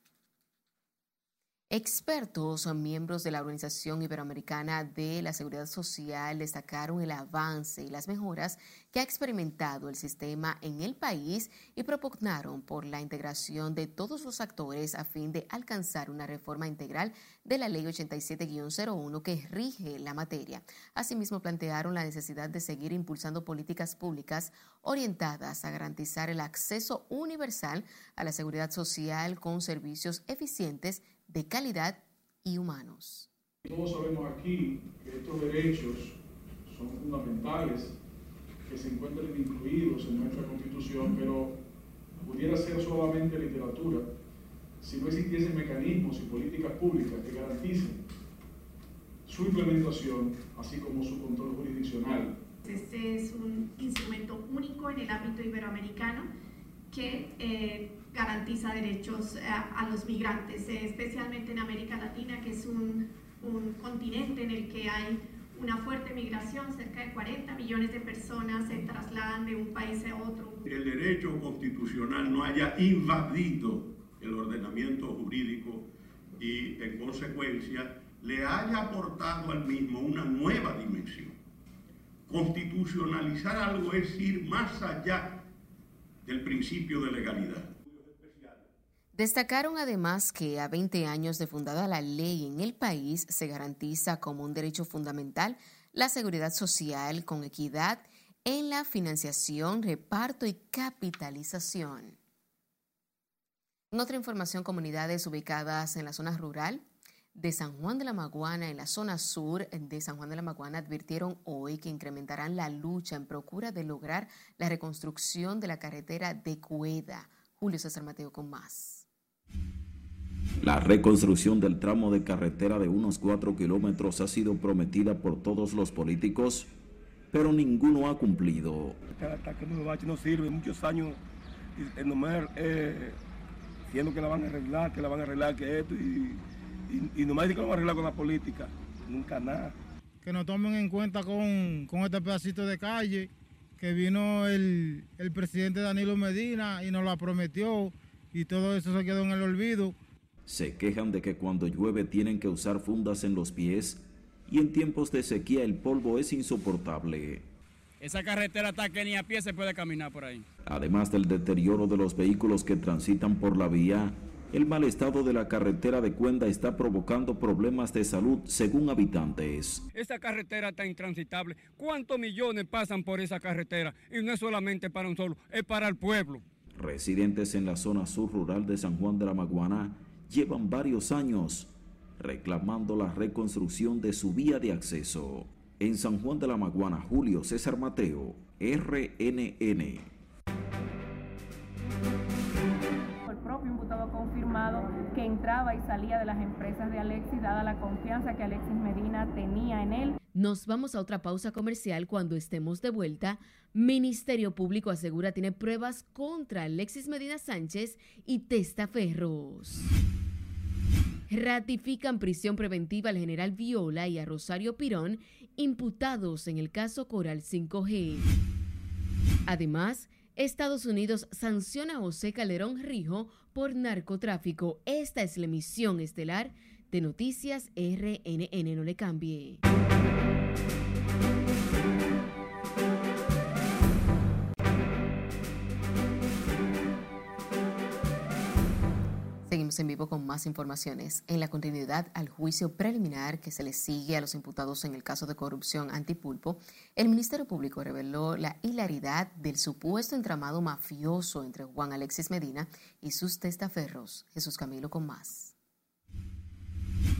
[SPEAKER 2] Expertos miembros de la Organización Iberoamericana de la Seguridad Social destacaron el avance y las mejoras que ha experimentado el sistema en el país y propugnaron por la integración de todos los actores a fin de alcanzar una reforma integral de la Ley 87-01 que rige la materia. Asimismo, plantearon la necesidad de seguir impulsando políticas públicas orientadas a garantizar el acceso universal a la seguridad social con servicios eficientes de calidad y humanos.
[SPEAKER 45] Todos sabemos aquí que estos derechos son fundamentales, que se encuentran incluidos en nuestra Constitución, pero pudiera ser solamente literatura si no existiesen mecanismos y políticas públicas que garanticen su implementación, así como su control jurisdiccional.
[SPEAKER 46] Este es un instrumento único en el ámbito iberoamericano que eh, garantiza derechos a, a los migrantes, eh, especialmente en América Latina, que es un, un, continente en el que hay una fuerte migración, cerca de 40 millones de personas se trasladan de un país a otro.
[SPEAKER 47] El derecho constitucional no haya invadido el ordenamiento jurídico y en consecuencia le haya aportado al mismo una nueva dimensión. Constitucionalizar algo es ir más allá del principio de legalidad.
[SPEAKER 2] Destacaron además que a 20 años de fundada la ley en el país se garantiza como un derecho fundamental la seguridad social con equidad en la financiación, reparto y capitalización. En otra información, comunidades ubicadas en la zona rural de San Juan de la Maguana, en la zona sur de San Juan de la Maguana, advirtieron hoy que incrementarán la lucha en procura de lograr la reconstrucción de la carretera de Cueda. Julio César Mateo con más.
[SPEAKER 48] La reconstrucción del tramo de carretera de unos cuatro kilómetros ha sido prometida por todos los políticos, pero ninguno ha cumplido.
[SPEAKER 49] No sirve muchos años eh, diciendo que la van a arreglar, que la van a arreglar, que esto, y, y, y nomás dicen que lo van a arreglar con la política. Nunca nada.
[SPEAKER 50] Que nos tomen en cuenta con, con este pedacito de calle, que vino el, el presidente Danilo Medina y nos la prometió, y todo eso se quedó en el olvido.
[SPEAKER 48] Se quejan de que cuando llueve tienen que usar fundas en los pies y en tiempos de sequía el polvo es insoportable.
[SPEAKER 31] Esa carretera está que ni a pie se puede caminar por ahí.
[SPEAKER 48] Además del deterioro de los vehículos que transitan por la vía, el mal estado de la carretera de Cuenda está provocando problemas de salud según habitantes.
[SPEAKER 31] Esta carretera está intransitable. ¿Cuántos millones pasan por esa carretera? Y no es solamente para un solo, es para el pueblo.
[SPEAKER 48] Residentes en la zona sur rural de San Juan de la Maguana llevan varios años reclamando la reconstrucción de su vía de acceso. En San Juan de la Maguana, Julio César Mateo, RNN.
[SPEAKER 51] El propio imputado ha confirmado que entraba y salía de las empresas de Alexis, dada la confianza que Alexis Medina tenía en él.
[SPEAKER 2] Nos vamos a otra pausa comercial cuando estemos de vuelta. Ministerio Público asegura tiene pruebas contra Alexis Medina Sánchez y Testaferros. Ratifican prisión preventiva al general Viola y a Rosario Pirón, imputados en el caso Coral 5G. Además, Estados Unidos sanciona a José Calderón Rijo por narcotráfico. Esta es la emisión estelar de Noticias RNN. No le cambie. Seguimos en vivo con más informaciones. En la continuidad al juicio preliminar que se le sigue a los imputados en el caso de corrupción antipulpo, el Ministerio Público reveló la hilaridad del supuesto entramado mafioso entre Juan Alexis Medina y sus testaferros. Jesús Camilo con más.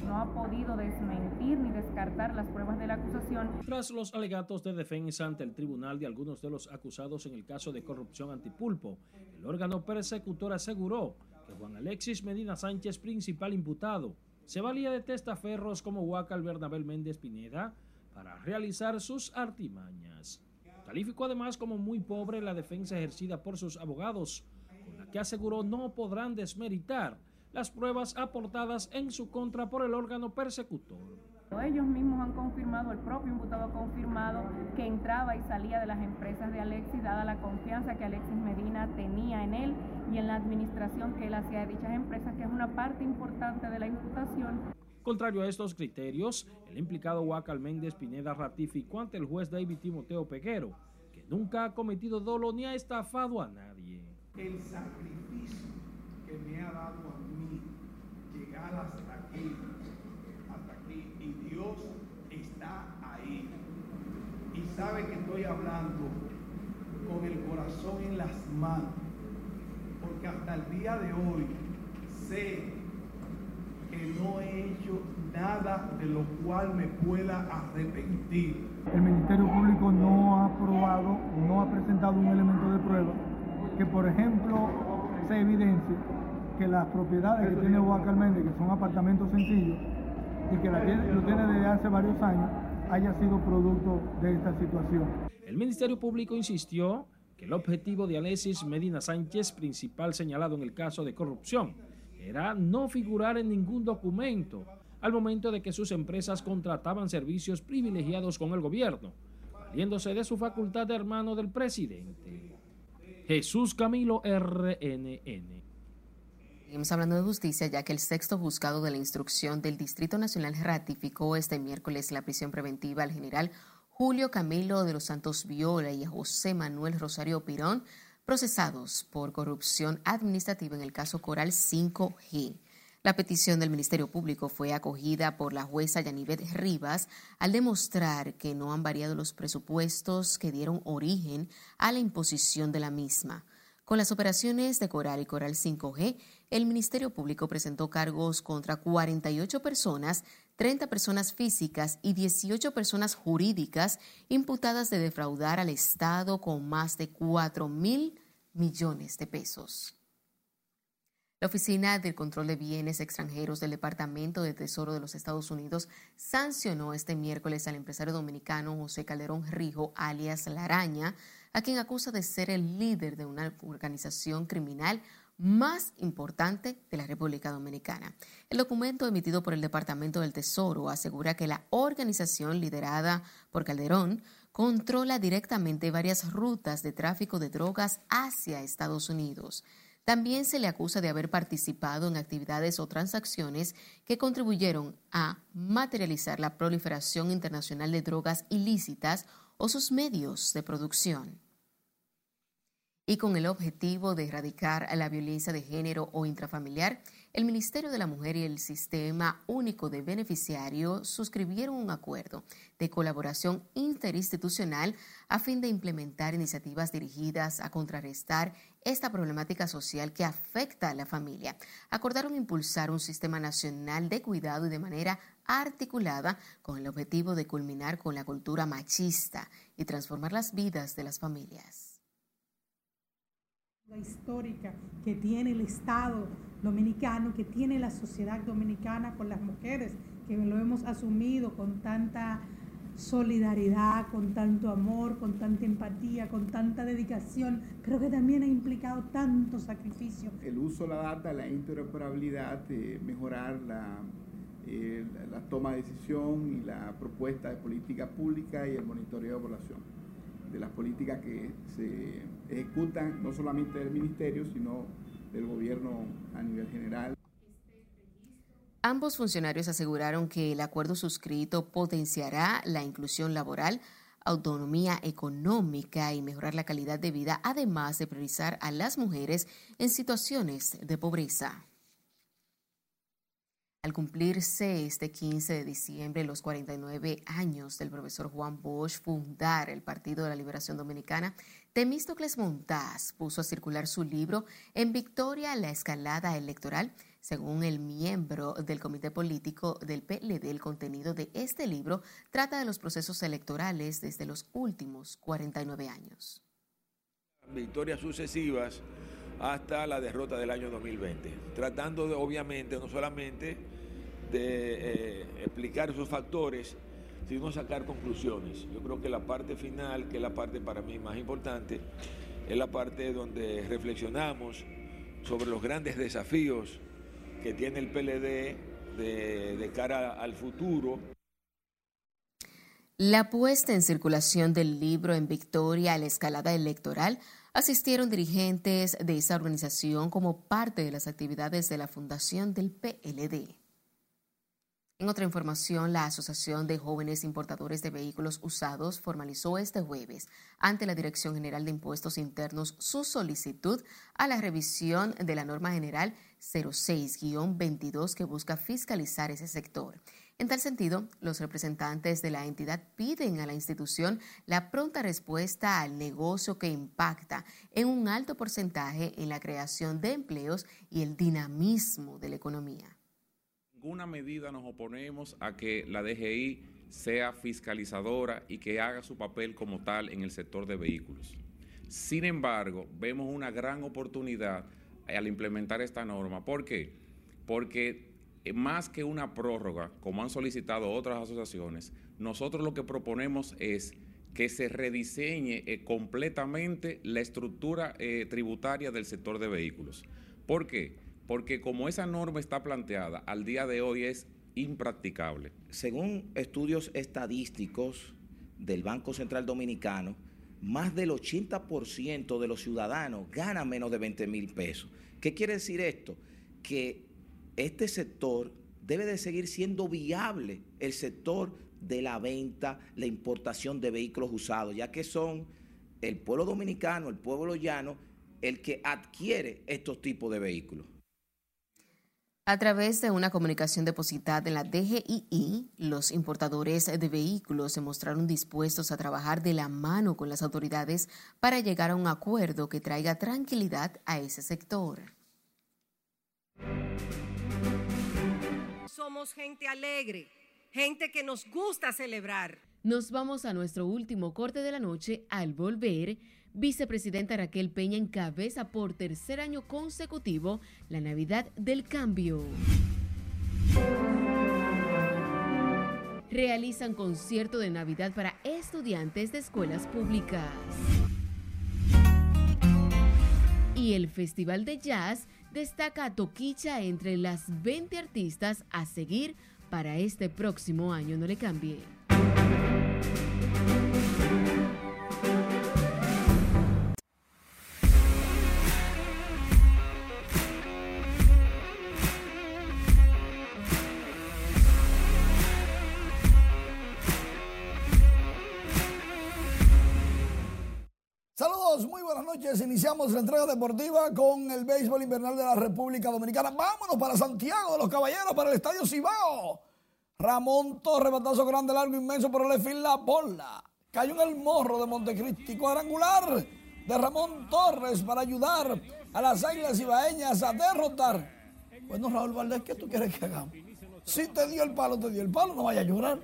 [SPEAKER 51] No ha podido desmentir ni descartar las pruebas de la acusación.
[SPEAKER 52] Tras los alegatos de defensa ante el tribunal de algunos de los acusados en el caso de corrupción antipulpo, el órgano persecutor aseguró Juan Alexis Medina Sánchez, principal imputado, se valía de testaferros como Huacal Bernabel Méndez Pineda para realizar sus artimañas. Calificó además como muy pobre la defensa ejercida por sus abogados, con la que aseguró no podrán desmeritar las pruebas aportadas en su contra por el órgano persecutor.
[SPEAKER 51] Ellos mismos han confirmado, el propio imputado ha confirmado que entraba y salía de las empresas de Alexis, dada la confianza que Alexis Medina tenía en él y en la administración que él hacía de dichas empresas, que es una parte importante de la imputación.
[SPEAKER 52] Contrario a estos criterios, el implicado Huacal Méndez Pineda ratificó ante el juez David Timoteo Peguero que nunca ha cometido dolo ni ha estafado a nadie.
[SPEAKER 53] El sacrificio que me ha dado a mí llegar hasta aquí Dios está ahí. Y sabe que estoy hablando con el corazón en las manos, porque hasta el día de hoy sé que no he hecho nada de lo cual me pueda arrepentir.
[SPEAKER 50] El Ministerio Público no ha aprobado, no ha presentado un elemento de prueba que, por ejemplo, se evidencie que las propiedades que tiene Boacal Méndez, que son apartamentos sencillos, que la tiene desde hace varios años, haya sido producto de esta situación.
[SPEAKER 52] El Ministerio Público insistió que el objetivo de Alexis Medina Sánchez, principal señalado en el caso de corrupción, era no figurar en ningún documento al momento de que sus empresas contrataban servicios privilegiados con el gobierno, valiéndose de su facultad de hermano del presidente. Jesús Camilo RNN.
[SPEAKER 2] Seguimos hablando de justicia, ya que el sexto juzgado de la instrucción del Distrito Nacional ratificó este miércoles la prisión preventiva al general Julio Camilo de los Santos Viola y a José Manuel Rosario Pirón, procesados por corrupción administrativa en el caso Coral 5G. La petición del Ministerio Público fue acogida por la jueza Yanivet Rivas al demostrar que no han variado los presupuestos que dieron origen a la imposición de la misma. Con las operaciones de Coral y Coral 5G, el Ministerio Público presentó cargos contra 48 personas, 30 personas físicas y 18 personas jurídicas imputadas de defraudar al Estado con más de 4 mil millones de pesos. La Oficina del Control de Bienes Extranjeros del Departamento de Tesoro de los Estados Unidos sancionó este miércoles al empresario dominicano José Calderón Rijo, alias La Araña, a quien acusa de ser el líder de una organización criminal más importante de la República Dominicana. El documento emitido por el Departamento del Tesoro asegura que la organización liderada por Calderón controla directamente varias rutas de tráfico de drogas hacia Estados Unidos. También se le acusa de haber participado en actividades o transacciones que contribuyeron a materializar la proliferación internacional de drogas ilícitas o sus medios de producción y con el objetivo de erradicar la violencia de género o intrafamiliar, el Ministerio de la Mujer y el Sistema Único de Beneficiarios suscribieron un acuerdo de colaboración interinstitucional a fin de implementar iniciativas dirigidas a contrarrestar esta problemática social que afecta a la familia. Acordaron impulsar un sistema nacional de cuidado y de manera articulada con el objetivo de culminar con la cultura machista y transformar las vidas de las familias
[SPEAKER 54] histórica que tiene el Estado dominicano, que tiene la sociedad dominicana con las mujeres, que lo hemos asumido con tanta solidaridad, con tanto amor, con tanta empatía, con tanta dedicación, pero que también ha implicado tanto sacrificio.
[SPEAKER 55] El uso de la data, la interoperabilidad, de mejorar la, eh, la toma de decisión y la propuesta de política pública y el monitoreo de población, de las políticas que se ejecutan no solamente del ministerio, sino del gobierno a nivel general.
[SPEAKER 2] Ambos funcionarios aseguraron que el acuerdo suscrito potenciará la inclusión laboral, autonomía económica y mejorar la calidad de vida, además de priorizar a las mujeres en situaciones de pobreza. Al cumplirse este 15 de diciembre los 49 años del profesor Juan Bosch fundar el Partido de la Liberación Dominicana, Temístocles Montaz puso a circular su libro En Victoria la escalada electoral. Según el miembro del comité político del PLD, el contenido de este libro trata de los procesos electorales desde los últimos 49 años.
[SPEAKER 56] Victorias sucesivas hasta la derrota del año 2020, tratando de, obviamente, no solamente de eh, explicar esos factores, sino sacar conclusiones. Yo creo que la parte final, que es la parte para mí más importante, es la parte donde reflexionamos sobre los grandes desafíos que tiene el PLD de, de cara al futuro
[SPEAKER 2] La puesta en circulación del libro en Victoria a la escalada electoral asistieron dirigentes de esa organización como parte de las actividades de la fundación del PLD. En otra información, la Asociación de Jóvenes Importadores de Vehículos Usados formalizó este jueves ante la Dirección General de Impuestos Internos su solicitud a la revisión de la norma general 06-22 que busca fiscalizar ese sector. En tal sentido, los representantes de la entidad piden a la institución la pronta respuesta al negocio que impacta en un alto porcentaje en la creación de empleos y el dinamismo de la economía.
[SPEAKER 57] Ninguna medida nos oponemos a que la DGI sea fiscalizadora y que haga su papel como tal en el sector de vehículos. Sin embargo, vemos una gran oportunidad al implementar esta norma. ¿Por qué? Porque eh, más que una prórroga, como han solicitado otras asociaciones, nosotros lo que proponemos es que se rediseñe eh, completamente la estructura eh, tributaria del sector de vehículos. ¿Por qué? Porque como esa norma está planteada, al día de hoy es impracticable.
[SPEAKER 58] Según estudios estadísticos del Banco Central Dominicano, más del 80% de los ciudadanos ganan menos de 20 mil pesos. ¿Qué quiere decir esto? Que este sector debe de seguir siendo viable, el sector de la venta, la importación de vehículos usados, ya que son el pueblo dominicano, el pueblo llano, el que adquiere estos tipos de vehículos.
[SPEAKER 2] A través de una comunicación depositada en la DGII, los importadores de vehículos se mostraron dispuestos a trabajar de la mano con las autoridades para llegar a un acuerdo que traiga tranquilidad a ese sector.
[SPEAKER 59] somos gente alegre, gente que nos gusta celebrar.
[SPEAKER 2] Nos vamos a nuestro último corte de la noche. Al volver, vicepresidenta Raquel Peña encabeza por tercer año consecutivo la Navidad del Cambio. Realizan concierto de Navidad para estudiantes de escuelas públicas. Y el Festival de Jazz destaca a Toquicha entre las 20 artistas a seguir para este próximo año. No le cambie.
[SPEAKER 60] Noches. Iniciamos la entrega deportiva con el béisbol invernal de la República Dominicana. Vámonos para Santiago de los Caballeros, para el Estadio Cibao. Ramón Torres, batazo grande, largo, inmenso por el fin la bola. Cayó en el morro de Montecristi, cuadrangular de Ramón Torres para ayudar a las Águilas Ibaeñas a derrotar. Bueno, Raúl Valdés, ¿qué tú quieres que hagamos? Si te dio el palo, te dio el palo, no vaya a llorar.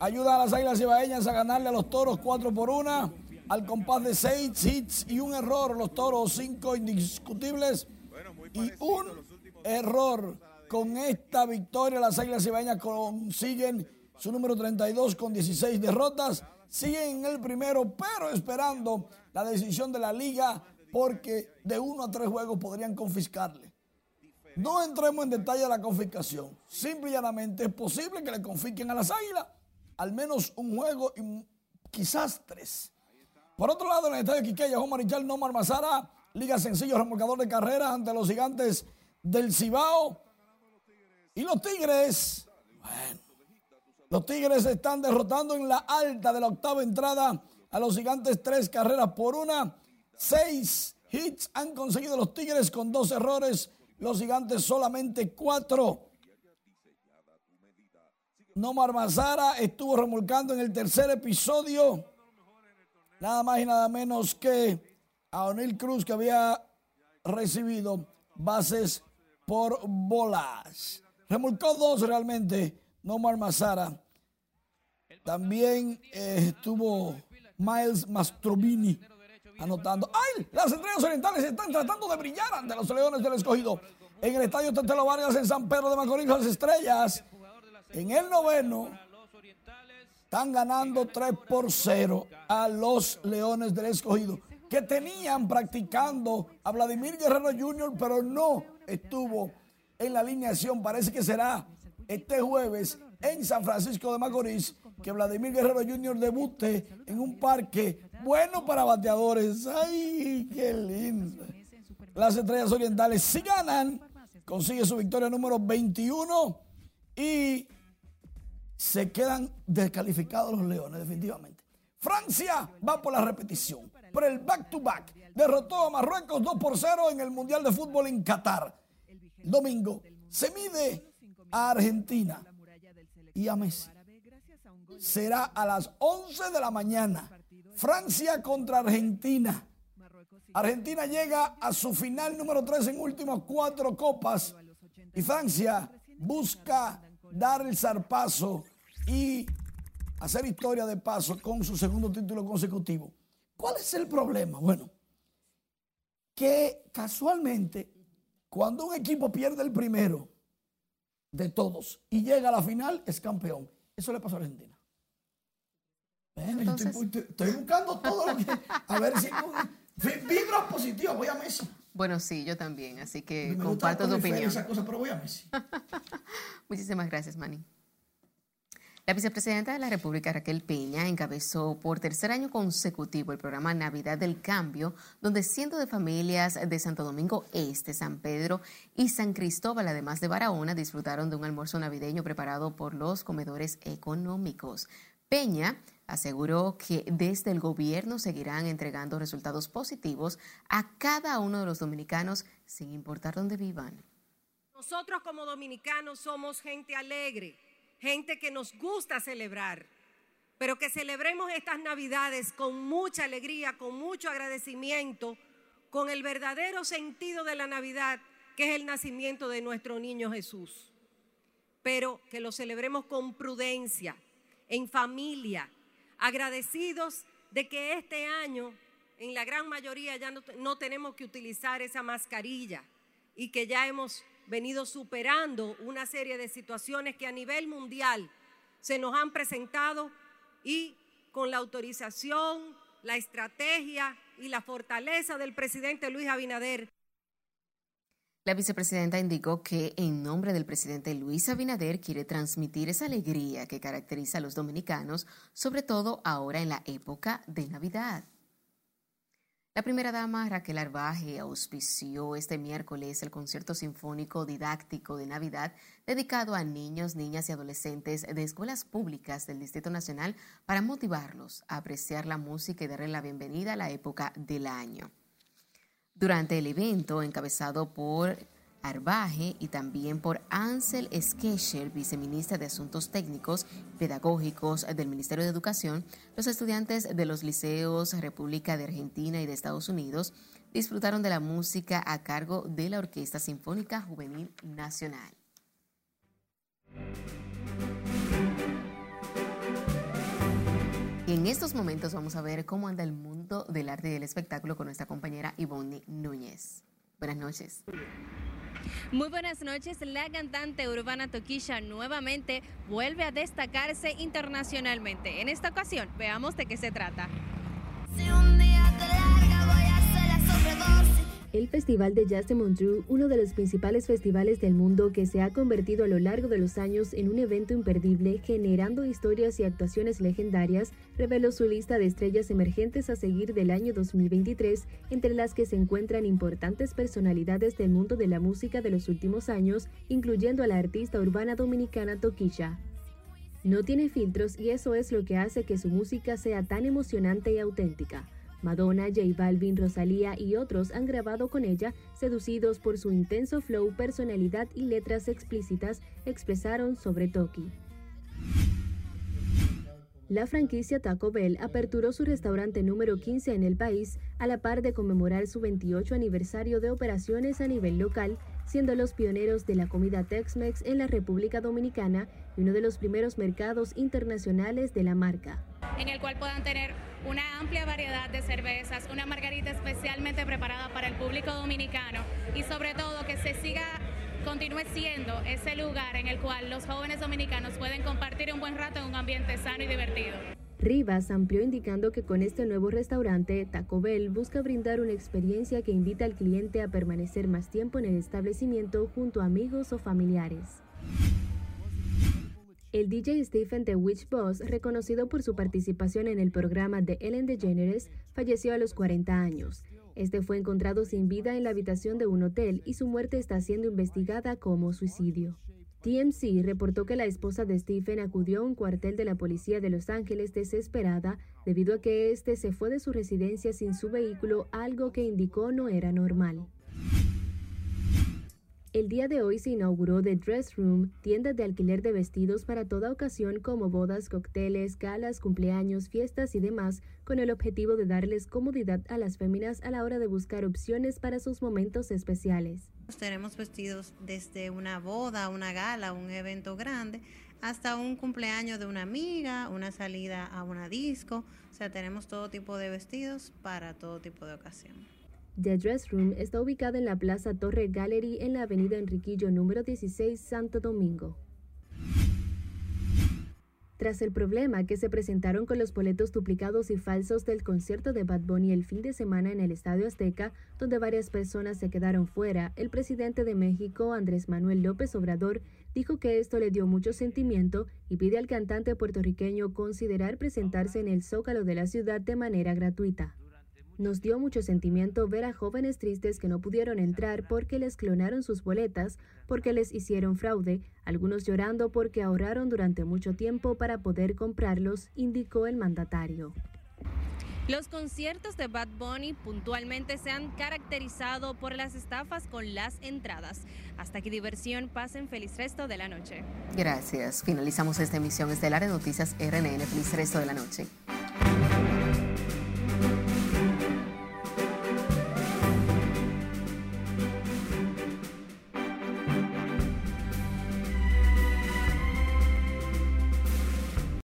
[SPEAKER 60] Ayuda a las Águilas Ibaeñas a ganarle a los toros 4 por 1 al compás de seis hits y un error. Los toros, cinco indiscutibles y un error. Con esta victoria, las Águilas Cibaeñas consiguen su número 32 con 16 derrotas. Siguen en el primero, pero esperando la decisión de la liga porque de uno a tres juegos podrían confiscarle. No entremos en detalle de la confiscación. Simple y llanamente es posible que le confisquen a las Águilas al menos un juego y quizás tres. Por otro lado, en el estadio Quiqueya, Juan Marichal Nomar Mazara, Liga Sencillo, remolcador de carreras ante los gigantes del Cibao. Y los Tigres, bueno, los Tigres están derrotando en la alta de la octava entrada a los gigantes tres carreras por una. Seis hits han conseguido los Tigres con dos errores. Los gigantes solamente cuatro. Nomar Mazara estuvo remolcando en el tercer episodio nada más y nada menos que a O'Neill Cruz que había recibido bases por bolas. Remolcó dos realmente, Nomar Mazara. También eh, estuvo Miles Mastrovini anotando. ¡Ay! Las estrellas orientales están tratando de brillar ante los leones del escogido. En el estadio Tetelo Vargas en San Pedro de Macorís, las estrellas. En el noveno están ganando 3 por 0 a los Leones del Escogido, que tenían practicando a Vladimir Guerrero Jr., pero no estuvo en la alineación. Parece que será este jueves en San Francisco de Macorís que Vladimir Guerrero Jr. debute en un parque bueno para bateadores. ¡Ay, qué lindo! Las estrellas orientales si ganan, consigue su victoria número 21 y se quedan descalificados los leones, definitivamente. Francia va por la repetición, por el back-to-back. Derrotó a Marruecos 2 por 0 en el Mundial de Fútbol en Qatar. Domingo se mide a Argentina y a Messi. Será a las 11 de la mañana. Francia contra Argentina. Argentina llega a su final número 3 en últimas cuatro copas y Francia busca dar el zarpazo y hacer historia de paso con su segundo título consecutivo. ¿Cuál es el problema? Bueno, que casualmente cuando un equipo pierde el primero de todos y llega a la final es campeón. Eso le pasó a Argentina. estoy, buscando todo lo que... A ver si... Vibras positivas, voy a Messi.
[SPEAKER 2] Bueno, sí, yo también, así que comparto tu opinión.
[SPEAKER 60] Esa cosa, pero voy a Messi. [LAUGHS]
[SPEAKER 2] Muchísimas gracias, Manny. La vicepresidenta de la República, Raquel Peña, encabezó por tercer año consecutivo el programa Navidad del Cambio, donde cientos de familias de Santo Domingo Este, San Pedro y San Cristóbal, además de Barahona, disfrutaron de un almuerzo navideño preparado por los comedores económicos. Peña aseguró que desde el gobierno seguirán entregando resultados positivos a cada uno de los dominicanos sin importar dónde vivan.
[SPEAKER 59] Nosotros como dominicanos somos gente alegre gente que nos gusta celebrar, pero que celebremos estas navidades con mucha alegría, con mucho agradecimiento, con el verdadero sentido de la Navidad, que es el nacimiento de nuestro niño Jesús. Pero que lo celebremos con prudencia, en familia, agradecidos de que este año, en la gran mayoría, ya no, tenemos que utilizar esa mascarilla y que ya hemos venido superando una serie de situaciones que a nivel mundial se nos han presentado y con la autorización, la estrategia y la fortaleza del presidente Luis Abinader.
[SPEAKER 2] La vicepresidenta indicó que en nombre del presidente Luis Abinader quiere transmitir esa alegría que caracteriza a los dominicanos, sobre todo ahora en la época de Navidad. La primera dama Raquel Arbaje auspició este miércoles el concierto sinfónico didáctico de Navidad dedicado a niños, niñas y adolescentes de escuelas públicas del Distrito Nacional para motivarlos a apreciar la música y darle la bienvenida a la época del año. Durante el evento, encabezado por Arbaje y también por Ansel Skescher, viceministra de Asuntos Técnicos Pedagógicos del Ministerio de Educación, los estudiantes de los liceos República de Argentina y de Estados Unidos disfrutaron de la música a cargo de la Orquesta Sinfónica Juvenil Nacional. Y en estos momentos vamos a ver cómo anda el mundo del arte y del espectáculo con nuestra compañera Ivonne Núñez. Buenas noches.
[SPEAKER 61] Muy buenas noches. La cantante urbana Toquilla nuevamente vuelve a destacarse internacionalmente. En esta ocasión, veamos de qué se trata.
[SPEAKER 62] El Festival de Jazz de Montreux, uno de los principales festivales del mundo que se ha convertido a lo largo de los años en un evento imperdible, generando historias y actuaciones legendarias, reveló su lista de estrellas emergentes a seguir del año 2023, entre las que se encuentran importantes personalidades del mundo de la música de los últimos años, incluyendo a la artista urbana dominicana Toquilla. No tiene filtros y eso es lo que hace que su música sea tan emocionante y auténtica. Madonna, J Balvin, Rosalía y otros han grabado con ella, seducidos por su intenso flow, personalidad y letras explícitas, expresaron sobre Toki. La franquicia Taco Bell aperturó su restaurante número 15 en el país a la par de conmemorar su 28 aniversario de operaciones a nivel local, siendo los pioneros de la comida Tex-Mex en la República Dominicana y uno de los primeros mercados internacionales de la marca.
[SPEAKER 61] En el cual puedan tener una amplia variedad de cervezas, una margarita especialmente preparada para el público dominicano y sobre todo que se siga continúe siendo ese lugar en el cual los jóvenes dominicanos pueden compartir un buen rato en un ambiente sano y divertido.
[SPEAKER 62] Rivas amplió indicando que con este nuevo restaurante, Taco Bell busca brindar una experiencia que invita al cliente a permanecer más tiempo en el establecimiento junto a amigos o familiares. El DJ Stephen The Witch Boss, reconocido por su participación en el programa de Ellen DeGeneres, falleció a los 40 años. Este fue encontrado sin vida en la habitación de un hotel y su muerte está siendo investigada como suicidio. TMC reportó que la esposa de Stephen acudió a un cuartel de la policía de Los Ángeles desesperada debido a que este se fue de su residencia sin su vehículo, algo que indicó no era normal. El día de hoy se inauguró The Dress Room, tienda de alquiler de vestidos para toda ocasión como bodas, cócteles, galas, cumpleaños, fiestas y demás, con el objetivo de darles comodidad a las féminas a la hora de buscar opciones para sus momentos especiales.
[SPEAKER 63] Tenemos vestidos desde una boda, una gala, un evento grande, hasta un cumpleaños de una amiga, una salida a una disco. O sea, tenemos todo tipo de vestidos para todo tipo de ocasión.
[SPEAKER 62] The Dress Room está ubicada en la Plaza Torre Gallery en la Avenida Enriquillo número 16, Santo Domingo. Tras el problema que se presentaron con los boletos duplicados y falsos del concierto de Bad Bunny el fin de semana en el Estadio Azteca, donde varias personas se quedaron fuera, el presidente de México, Andrés Manuel López Obrador, dijo que esto le dio mucho sentimiento y pide al cantante puertorriqueño considerar presentarse en el Zócalo de la ciudad de manera gratuita. Nos dio mucho sentimiento ver a jóvenes tristes que no pudieron entrar porque les clonaron sus boletas, porque les hicieron fraude, algunos llorando porque ahorraron durante mucho tiempo para poder comprarlos, indicó el mandatario.
[SPEAKER 64] Los conciertos de Bad Bunny puntualmente se han caracterizado por las estafas con las entradas. Hasta que diversión, pasen feliz resto de la noche.
[SPEAKER 2] Gracias. Finalizamos esta emisión estelar de Noticias RNN. Feliz resto de la noche.